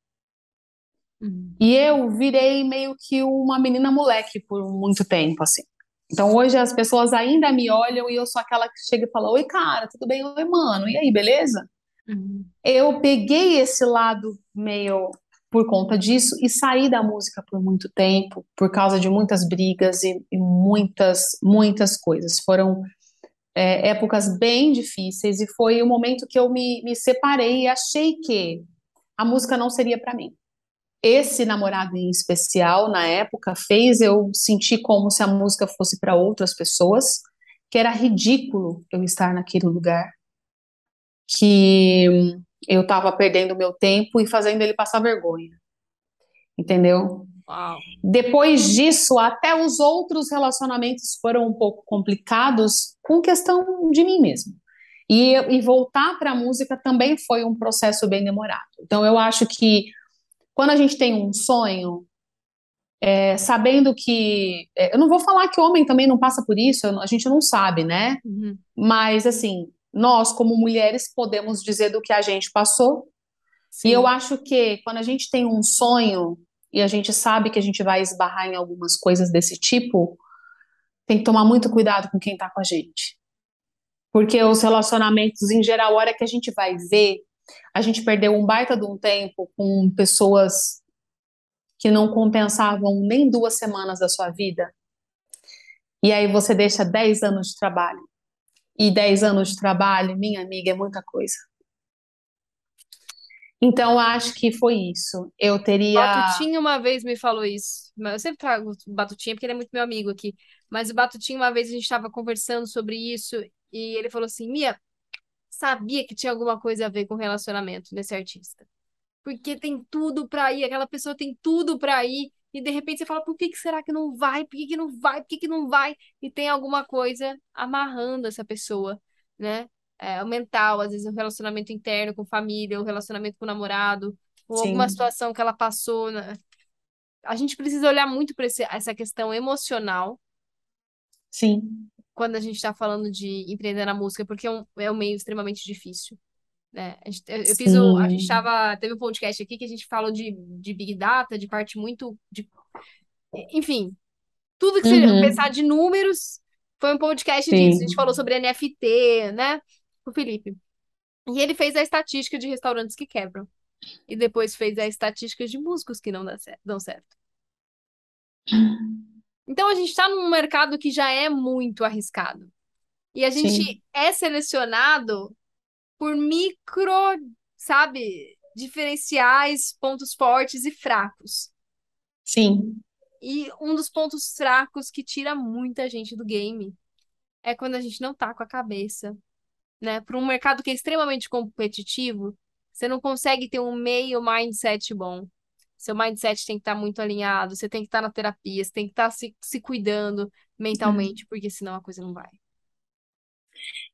uhum, E eu virei meio que uma menina moleque por muito tempo, assim. Então hoje as pessoas ainda me olham e eu sou aquela que chega e fala: Oi, cara, tudo bem? Oi, mano, e aí, beleza? uhum, Eu peguei esse lado meio por conta disso e saí da música por muito tempo, por causa de muitas brigas e, e muitas, muitas coisas. Foram é, épocas bem difíceis e foi o momento que eu me, me separei e achei que a música não seria para mim. Esse namorado em especial, na época, fez eu sentir como se a música fosse para outras pessoas, que era ridículo eu estar naquele lugar, que eu estava perdendo meu tempo e fazendo ele passar vergonha, entendeu? Uau. Depois disso, até os outros relacionamentos foram um pouco complicados com questão de mim mesmo. E, e voltar para a música também foi um processo bem demorado. Então, eu acho que quando a gente tem um sonho, é, sabendo que. É, eu não vou falar que homem também não passa por isso, a gente não sabe, né? Uhum. Mas, assim, nós, como mulheres, podemos dizer do que a gente passou. Sim. E eu acho que quando a gente tem um sonho e a gente sabe que a gente vai esbarrar em algumas coisas desse tipo, tem que tomar muito cuidado com quem tá com a gente. Porque os relacionamentos, em geral, a hora que a gente vai ver, a gente perdeu um baita de um tempo com pessoas que não compensavam nem duas semanas da sua vida. E aí você deixa 10 anos de trabalho. E 10 anos de trabalho, minha amiga, é muita coisa. Então, acho que foi isso. Eu teria. Batutinha uma vez me falou isso. Eu sempre trago o Batutinha porque ele é muito meu amigo aqui. Mas o Batutinha, uma vez a gente estava conversando sobre isso e ele falou assim: Mia, sabia que tinha alguma coisa a ver com relacionamento desse artista porque tem tudo para ir, aquela pessoa tem tudo para ir, e de repente você fala, por que, que será que não vai? Por que, que não vai? Por que, que não vai? E tem alguma coisa amarrando essa pessoa, né? É, o mental, às vezes o relacionamento interno com família, o relacionamento com o namorado, ou Sim. alguma situação que ela passou. Né? A gente precisa olhar muito para essa questão emocional Sim. Quando a gente está falando de empreender na música, porque é um, é um meio extremamente difícil né? A gente, eu fiz o, a gente tava, teve um podcast aqui que a gente falou de, de Big Data, de parte muito de, enfim, tudo que você Uhum. pensar de números foi um podcast Sim. disso. A gente falou sobre NFT, né? O Felipe. E ele fez a estatística de restaurantes que quebram. E depois fez a estatística de músicos que não dá certo, dão certo. Então a gente está num mercado que já é muito arriscado. E a gente Sim. é selecionado por micro, sabe, diferenciais, pontos fortes e fracos. Sim. E um dos pontos fracos que tira muita gente do game é quando a gente não tá com a cabeça, né? Para um mercado que é extremamente competitivo, você não consegue ter um meio mindset bom. Seu mindset tem que estar tá muito alinhado, você tem que estar tá na terapia, você tem que estar tá se, se cuidando mentalmente, porque senão a coisa não vai.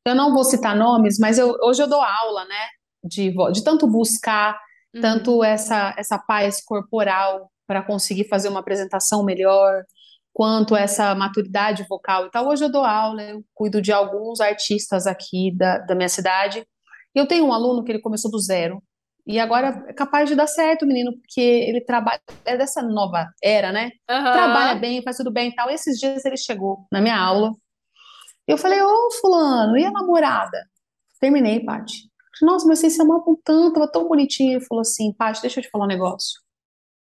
Eu não vou citar nomes, mas eu, hoje eu dou aula, né? De, de tanto buscar, Uhum. tanto essa, essa paz corporal para conseguir fazer uma apresentação melhor, quanto essa maturidade vocal e tal. Hoje eu dou aula, eu cuido de alguns artistas aqui da, da minha cidade. Eu tenho um aluno que ele começou do zero. E agora é capaz de dar certo, menino, porque ele trabalha, é dessa nova era, né? Uhum. Trabalha bem, faz tudo bem e tal. Esses dias ele chegou na minha aula, eu falei, ô fulano, e a namorada? Terminei, Paty. Nossa, mas vocês se amavam tanto, tava tão bonitinho. Ele falou assim, Paty, deixa eu te falar um negócio.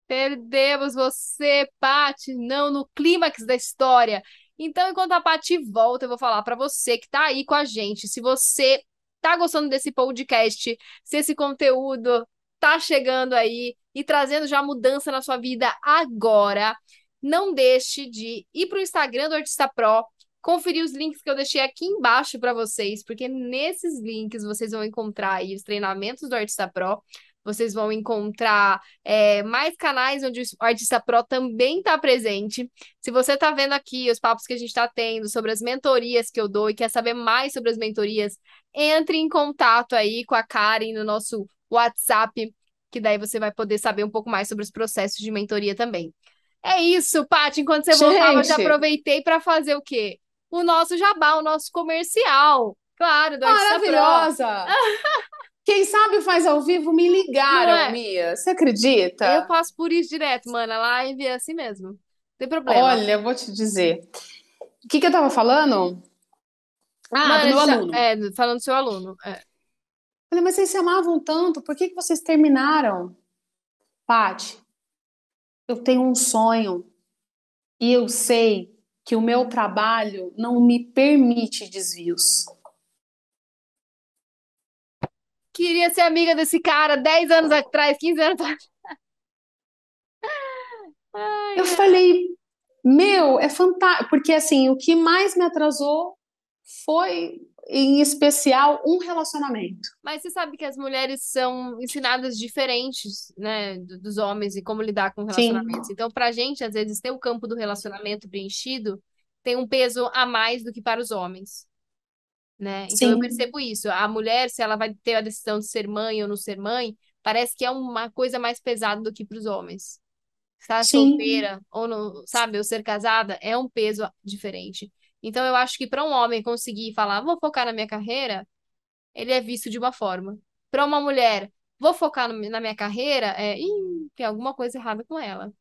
Perdemos você, Paty, não no clímax da história. Então, enquanto a Paty volta, eu vou falar para você que tá aí com a gente. Se você tá gostando desse podcast, se esse conteúdo tá chegando aí e trazendo já mudança na sua vida agora, não deixe de ir pro Instagram do Artista Pro, conferir os links que eu deixei aqui embaixo para vocês, porque nesses links vocês vão encontrar os treinamentos do Artista Pro, vocês vão encontrar é, mais canais onde o Artista Pro também está presente. Se você está vendo aqui os papos que a gente está tendo sobre as mentorias que eu dou e quer saber mais sobre as mentorias, entre em contato aí com a Karen no nosso WhatsApp, que daí você vai poder saber um pouco mais sobre os processos de mentoria também. É isso, Paty. Enquanto você Gente. voltava, eu já aproveitei para fazer o quê? o nosso jabá, o nosso comercial. Claro, do Maravilhosa! Quem sabe faz ao vivo, me ligaram, é? Mia. Você acredita? Eu passo por isso direto, mano. A live é assim mesmo. Não tem problema. Olha, eu vou te dizer. O que, que eu tava falando? Ah, do meu aluno. É, falando do seu aluno. É. Falei, mas vocês se amavam tanto, por que, que vocês terminaram? Paty, eu tenho um sonho e eu sei que o meu trabalho não me permite desvios. Queria ser amiga desse cara 10 anos atrás, 15 anos atrás. Ai, Eu falei, meu, é fantástico, porque assim, o que mais me atrasou foi, em especial, um relacionamento. Mas você sabe que as mulheres são ensinadas diferentes, né, do- dos homens e como lidar com Sim. relacionamentos. Então, pra gente, às vezes, ter o campo do relacionamento preenchido tem um peso a mais do que para os homens. Né? Então eu Sim, percebo isso. A mulher, se ela vai ter a decisão de ser mãe ou não ser mãe, parece que é uma coisa mais pesada do que para os homens. Estar sim, solteira ou não, sabe, ou ser casada é um peso diferente. Então eu acho que para um homem conseguir falar, vou focar na minha carreira, ele é visto de uma forma. Para uma mulher, vou focar no- na minha carreira, é, ih, tem alguma coisa errada com ela.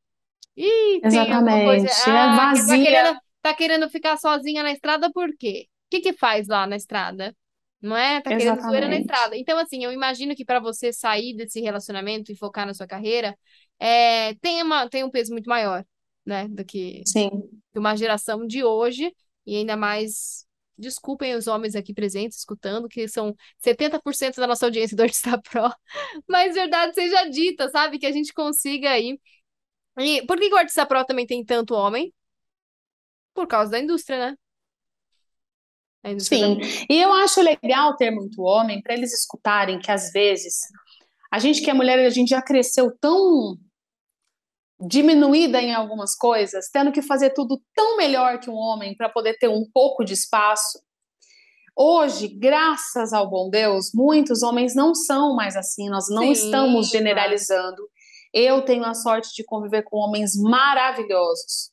Ih, tem alguma coisa. exatamente. É Ah, que tá vazia, querendo, tá querendo ficar sozinha na estrada por quê? O que que faz lá na estrada? Não é? Tá querendo zoeira na exatamente. estrada. Então, assim, eu imagino que para você sair desse relacionamento e focar na sua carreira, é, tem uma, tem um peso muito maior, né? Do que Sim. uma geração de hoje, e ainda mais. Desculpem os homens aqui presentes escutando, que são 70% da nossa audiência do Artista Pro, mas verdade seja dita, sabe? Que a gente consiga aí e por que que o artista pro também tem tanto homem? Por causa da indústria, né? Da Sim, e eu acho legal ter muito homem para eles escutarem que às vezes a gente que é mulher, a gente já cresceu tão diminuída em algumas coisas, tendo que fazer tudo tão melhor que um homem para poder ter um pouco de espaço. Hoje, graças ao bom Deus, muitos homens não são mais assim, nós não estamos Sim, claro. generalizando. Eu tenho a sorte de conviver com homens maravilhosos,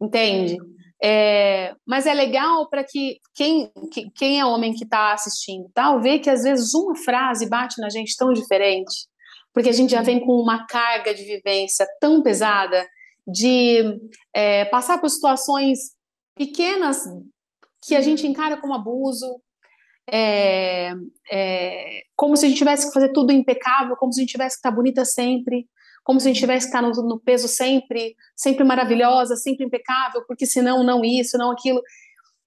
entende? É, mas é legal para que quem, que, quem é homem que está assistindo tal, vê que às vezes uma frase bate na gente tão diferente, porque a gente já vem com uma carga de vivência tão pesada de é, passar por situações pequenas que a gente encara como abuso, é, é, como se a gente tivesse que fazer tudo impecável, como se a gente tivesse que estar bonita sempre, como se a gente tivesse que estar no, no peso sempre, sempre maravilhosa, sempre impecável, porque senão não isso, não aquilo.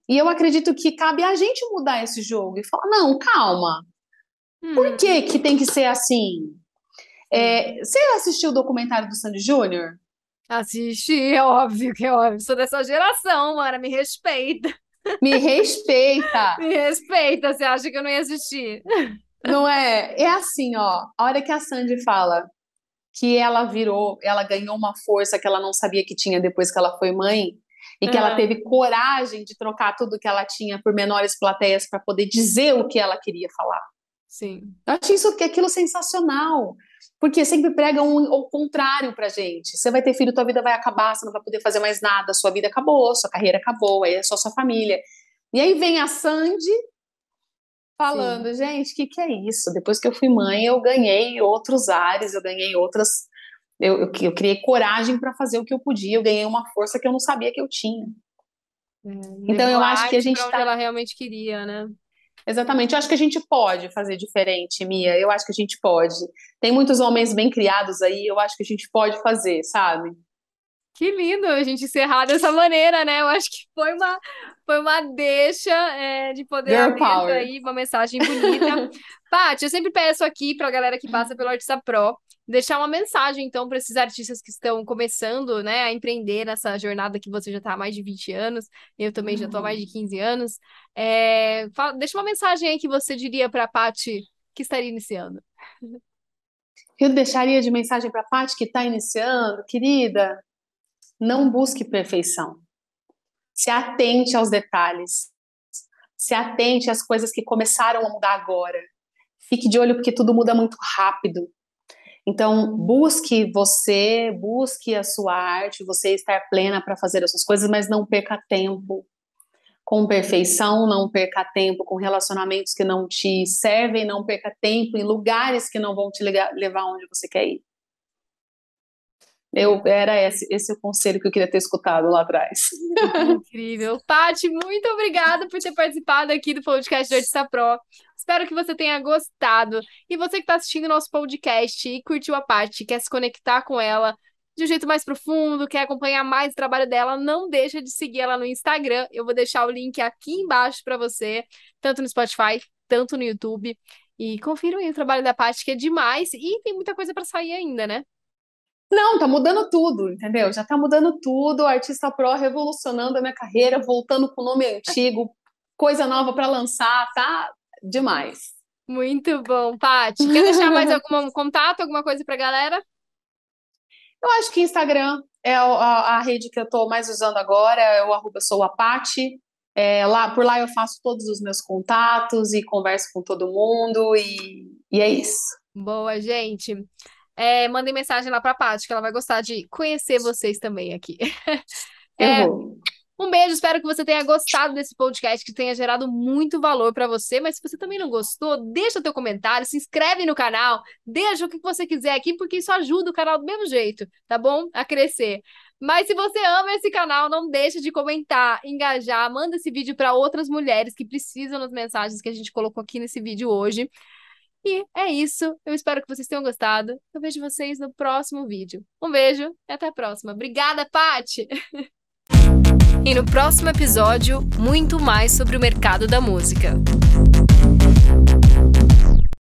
E eu acredito que cabe a gente mudar esse jogo e falar, não, calma, por Uhum. que que tem que ser assim? Sim. É, você assistiu o documentário do Sandy Júnior? Assiste, é óbvio que é óbvio. Sou dessa geração, mano. Me respeita. Me respeita, Me respeita. Você acha que eu não ia assistir? não é? É assim, ó, a hora que a Sandy fala que ela virou, ela ganhou uma força que ela não sabia que tinha depois que ela foi mãe, e que ela Ah, teve coragem de trocar tudo que ela tinha por menores plateias para poder dizer o que ela queria falar. sim. Eu acho isso que aquilo sensacional, porque sempre prega um, o contrário pra gente. Você vai ter filho, tua vida vai acabar, você não vai poder fazer mais nada, sua vida acabou, sua carreira acabou, aí é só sua família. E aí vem a Sandy Sim. falando, gente, o que, que é isso? Depois que eu fui mãe, eu ganhei outros ares, eu ganhei outras. Eu, eu, eu criei coragem para fazer o que eu podia, eu ganhei uma força que eu não sabia que eu tinha. É, Então eu acho que a gente onde está. ela realmente queria, né? Exatamente, eu acho que a gente pode fazer diferente, Mia. Eu acho que a gente pode. Tem muitos homens bem criados aí, eu acho que a gente pode fazer, sabe? Que lindo a gente encerrar dessa maneira, né? Eu acho que foi uma, foi uma deixa, é, de empoderamento power. aí, uma mensagem bonita. Paty, eu sempre peço aqui para a galera que passa pelo Artista Pro deixar uma mensagem, então, para esses artistas que estão começando, né, a empreender nessa jornada que você já está há mais de 20 anos, eu também já estou há mais de 15 anos. É, fala- deixa uma mensagem aí que você diria para a Paty que estaria iniciando. Eu deixaria de mensagem para a Paty que está iniciando, querida, não busque perfeição. Se atente aos detalhes. Se atente às coisas que começaram a mudar agora. Fique de olho porque tudo muda muito rápido. Então, busque você, busque a sua arte, você estar plena para fazer as suas coisas, mas não perca tempo com perfeição, não perca tempo com relacionamentos que não te servem, não perca tempo em lugares que não vão te levar onde você quer ir. Eu, era esse, esse o conselho que eu queria ter escutado lá atrás. Incrível. Paty, muito obrigada por ter participado aqui do podcast do Artista Pro. Espero que você tenha gostado. E você que está assistindo o nosso podcast e curtiu a Paty, quer se conectar com ela de um jeito mais profundo, quer acompanhar mais o trabalho dela, não deixa de seguir ela no Instagram. Eu vou deixar o link aqui embaixo para você, tanto no Spotify, tanto no YouTube. E confiram aí o trabalho da Paty, que é demais. E tem muita coisa para sair ainda, né? Não, tá mudando tudo, entendeu? Já tá mudando tudo. Artista Pro revolucionando a minha carreira, voltando com o nome antigo, coisa nova para lançar, tá demais. Muito bom, Paty. Quer deixar mais algum contato, alguma coisa pra galera? Eu acho que Instagram é a, a, a rede que eu tô mais usando agora, é o arroba sou a Pati. É, lá, por lá eu faço todos os meus contatos e converso com todo mundo e, e é isso. Boa, gente. É, mandem mensagem lá pra Paty, que ela vai gostar de conhecer vocês também aqui. É. Um beijo, espero que você tenha gostado desse podcast, que tenha gerado muito valor para você. Mas se você também não gostou, deixa o teu comentário, se inscreve no canal, deixa o que você quiser aqui, porque isso ajuda o canal do mesmo jeito, tá bom? A crescer. Mas se você ama esse canal, não deixa de comentar, engajar, manda esse vídeo para outras mulheres que precisam das mensagens que a gente colocou aqui nesse vídeo hoje. E é isso. Eu espero que vocês tenham gostado. Eu vejo vocês no próximo vídeo. Um beijo e até a próxima. Obrigada, Pati! E no próximo episódio, muito mais sobre o mercado da música.